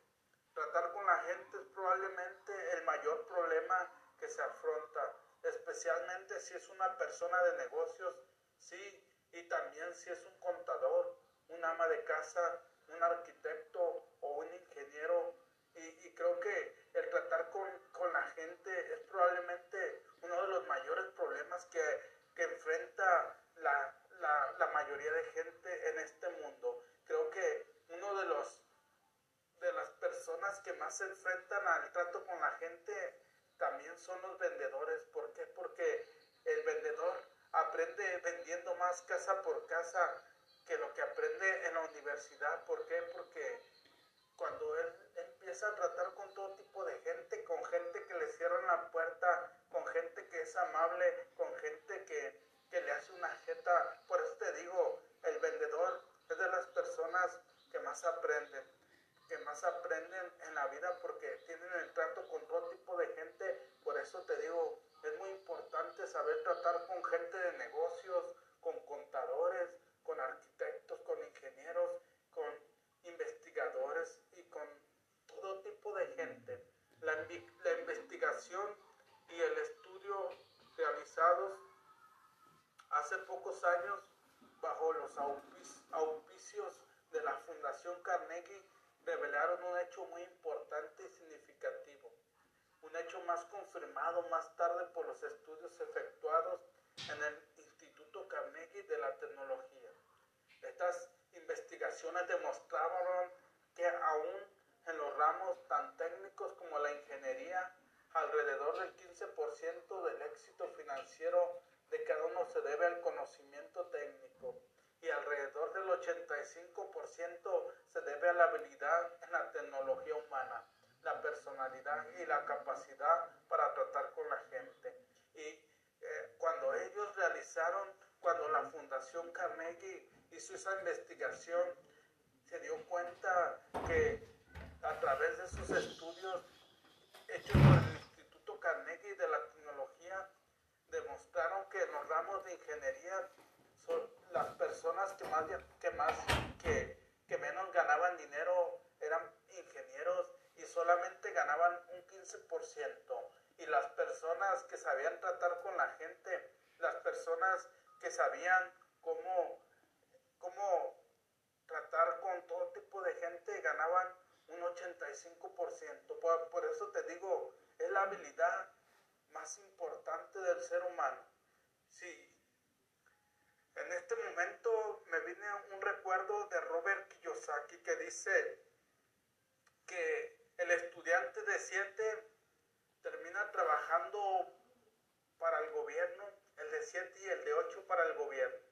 Tratar con la gente es probablemente el mayor problema que se afronta, especialmente si es una persona de negocios. Sí, y también si es un contador, un ama de casa, un arquitecto o un ingeniero. Y, creo que el tratar con, la gente es probablemente uno de los mayores problemas que, enfrenta la, la, mayoría de gente en este mundo. Creo que uno de los de las personas que más se enfrentan al trato con la gente también son los vendedores. ¿Por qué? Porque el vendedor aprende vendiendo más casa por casa que lo que aprende en la universidad. ¿Por qué? Porque cuando él empieza a tratar con todo tipo de gente, con gente que le cierran la puerta, con gente que es amable, con gente que, que le hace una jeta, por eso te digo, el vendedor es de las personas que más aprenden, que más aprenden en la vida porque tienen el trato con todo tipo de gente, por eso te digo, es muy importante saber tratar con gente de negocios, con contadores, con arquitectos, con ingenieros, con investigadores y con todo tipo de gente. La, investigación y el estudio realizados hace pocos años bajo los auspicios de la Fundación Carnegie revelaron un hecho muy importante y significativo un hecho más confirmado más tarde por los estudios efectuados en el Instituto Carnegie de la Tecnología. Estas investigaciones demostraron que aún en los ramos tan técnicos como la ingeniería, alrededor del 15% del éxito financiero de cada uno se debe al conocimiento técnico y alrededor del 85% se debe a la habilidad en la tecnología humana la personalidad y la capacidad para tratar con la gente. Y eh, cuando ellos realizaron, cuando la Fundación Carnegie hizo esa investigación, se dio cuenta que a través de sus estudios hechos por el Instituto Carnegie de la Tecnología, demostraron que en los ramos de ingeniería las personas que más, que menos ganaban dinero eran ingenieros y solamente ganaban un 15%. Y las personas que sabían tratar con la gente, las personas que sabían cómo, cómo tratar con todo tipo de gente ganaban un 85%. Por, por eso te digo, es la habilidad más importante del ser humano. Sí. En este momento me viene un recuerdo de Robert Kiyosaki que dice que el estudiante de 7 termina trabajando para el gobierno, el de 7 y el de 8 para el gobierno.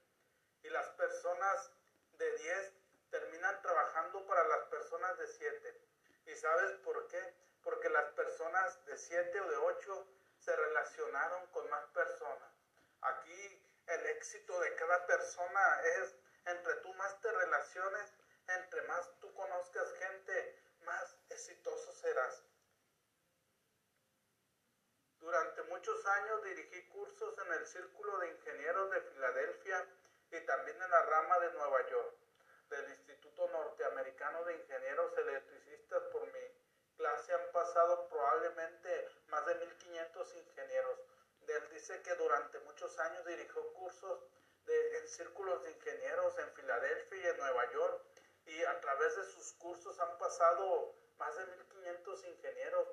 Y las personas de 10 terminan trabajando para las personas de 7. ¿Y sabes por qué? Porque las personas de 7 o de 8 se relacionaron con más personas. Aquí el éxito de cada persona es entre tú más te relaciones, entre más tú conozcas gente, más exitoso serás. Durante muchos años dirigí cursos en el Círculo de Ingenieros de Filadelfia y también en la rama de Nueva York del Instituto Norteamericano de Ingenieros Electricistas por mi clase han pasado probablemente más de 1500 ingenieros. Él dice que durante muchos años dirigió cursos en círculos de ingenieros en Filadelfia y en Nueva York y a través de sus cursos han pasado más de 1500 ingenieros.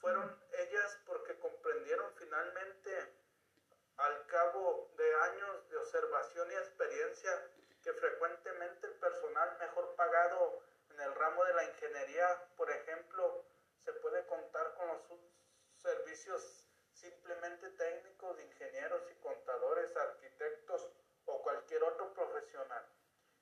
Fueron ellas porque comprendieron finalmente al cabo de años de observación y experiencia frecuentemente el personal mejor pagado en el ramo de la ingeniería, por ejemplo, se puede contar con los servicios simplemente técnicos de ingenieros y contadores, arquitectos o cualquier otro profesional.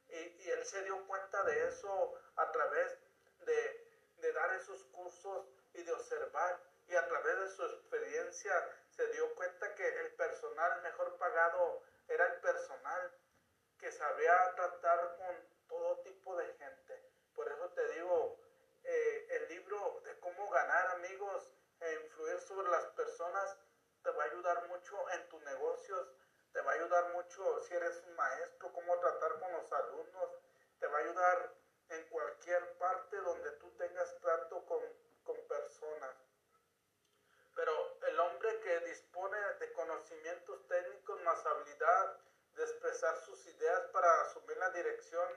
Y, él se dio cuenta de eso a través de dar esos cursos y de observar y a través de su experiencia se dio cuenta que el personal mejor pagado era el personal que sabía tratar con todo tipo de gente. Por eso te digo, eh, el libro de cómo ganar amigos e influir sobre las personas te va a ayudar mucho en tus negocios, te va a ayudar mucho si eres un maestro, cómo tratar con los alumnos, te va a ayudar en cualquier parte donde tú tengas trato con, con personas. Pero el hombre que dispone de conocimientos técnicos más habilidad de expresar sus ideas para asumir la dirección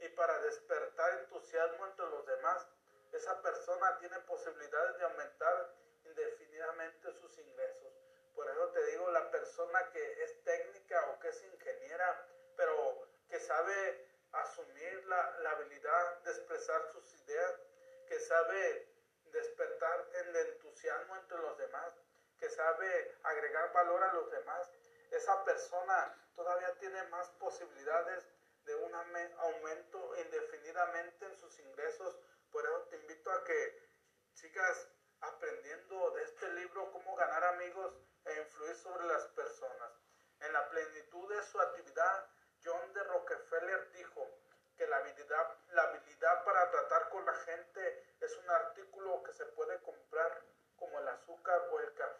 y para despertar entusiasmo entre los demás, esa persona tiene posibilidades de aumentar indefinidamente sus ingresos. Por eso te digo, la persona que es técnica o que es ingeniera, pero que sabe asumir la, la habilidad de expresar sus ideas, que sabe despertar el entusiasmo entre los demás, que sabe agregar valor a los demás, esa persona todavía tiene más posibilidades de un aumento indefinidamente en sus ingresos. Por eso te invito a que sigas aprendiendo de este libro cómo ganar amigos e influir sobre las personas. En la plenitud de su actividad, John de Rockefeller dijo que la habilidad, la habilidad para tratar con la gente es un artículo que se puede comprar como el azúcar o el café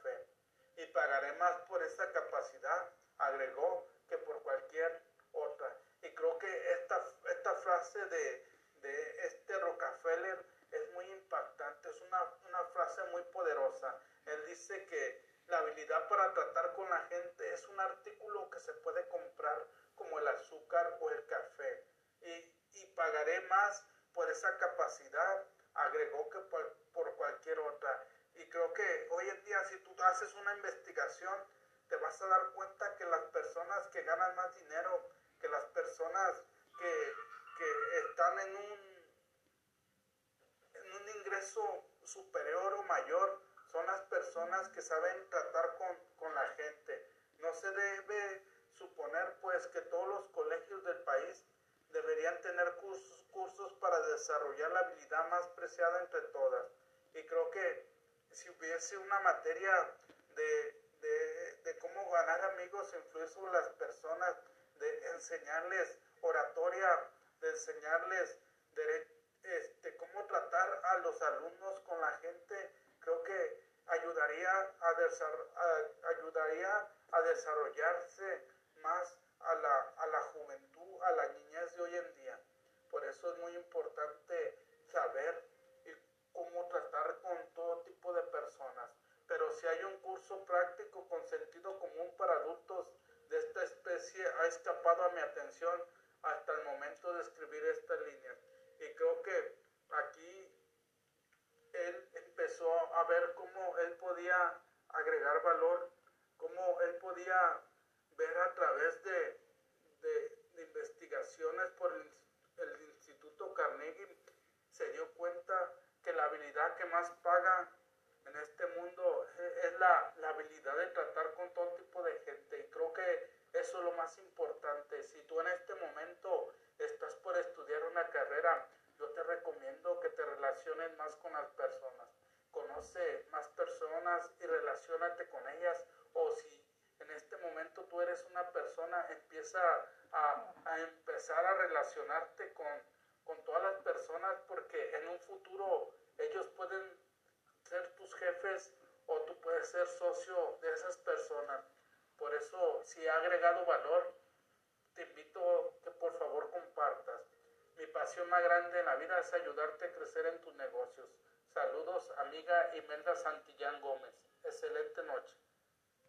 y pagaré más por esa capacidad, agregó, que por cualquier otra. Y creo que esta, esta frase de, de este Rockefeller es muy impactante, es una, una frase muy poderosa. Él dice que la habilidad para tratar con la gente es un artículo que se puede comprar como el azúcar o el café. Y, y pagaré más por esa capacidad, agregó que por, por cualquier otra. Y creo que hoy en día si tú haces una investigación, te vas a dar cuenta que las personas que ganan más dinero, que las personas que, que están en un, en un ingreso superior o mayor, son las personas que saben tratar con, con la gente. No se debe suponer pues que todos los colegios del país deberían tener cursos, cursos para desarrollar la habilidad más preciada entre todas. Y creo que si hubiese una materia de, cómo ganar amigos, influir sobre las personas, de enseñarles oratoria, de enseñarles de, este, cómo tratar a los alumnos con la gente, creo que ayudaría a, ayudaría a desarrollarse más a la, a la juventud, a la niñez de hoy en día. Por eso es muy importante saber cómo tratar con todo tipo de personas. Pero si hay un curso práctico con sentido común para adultos de esta especie, ha escapado a mi atención hasta el momento de escribir esta línea. Y creo que aquí él empezó a ver cómo él podía agregar valor, cómo él podía ver a través de, investigaciones por el, el, Instituto Carnegie, se dio cuenta que la habilidad que más paga en este mundo es la, la habilidad de tratar con todo tipo de gente. Y creo que eso es lo más importante. Si tú en este momento estás por estudiar una carrera, yo te recomiendo que te relaciones más con las personas. Conoce más personas y relacionate con ellas. O si en este momento tú eres una persona, empieza a, a empezar a relacionarte con, con todas las personas porque en un futuro ellos pueden ser tus jefes o tú puedes ser socio de esas personas. Por eso, si ha agregado valor, te invito que por favor compartas. Mi pasión más grande en la vida es ayudarte a crecer en tus negocios. Saludos, amiga Imelda Santillán Gómez. Excelente noche.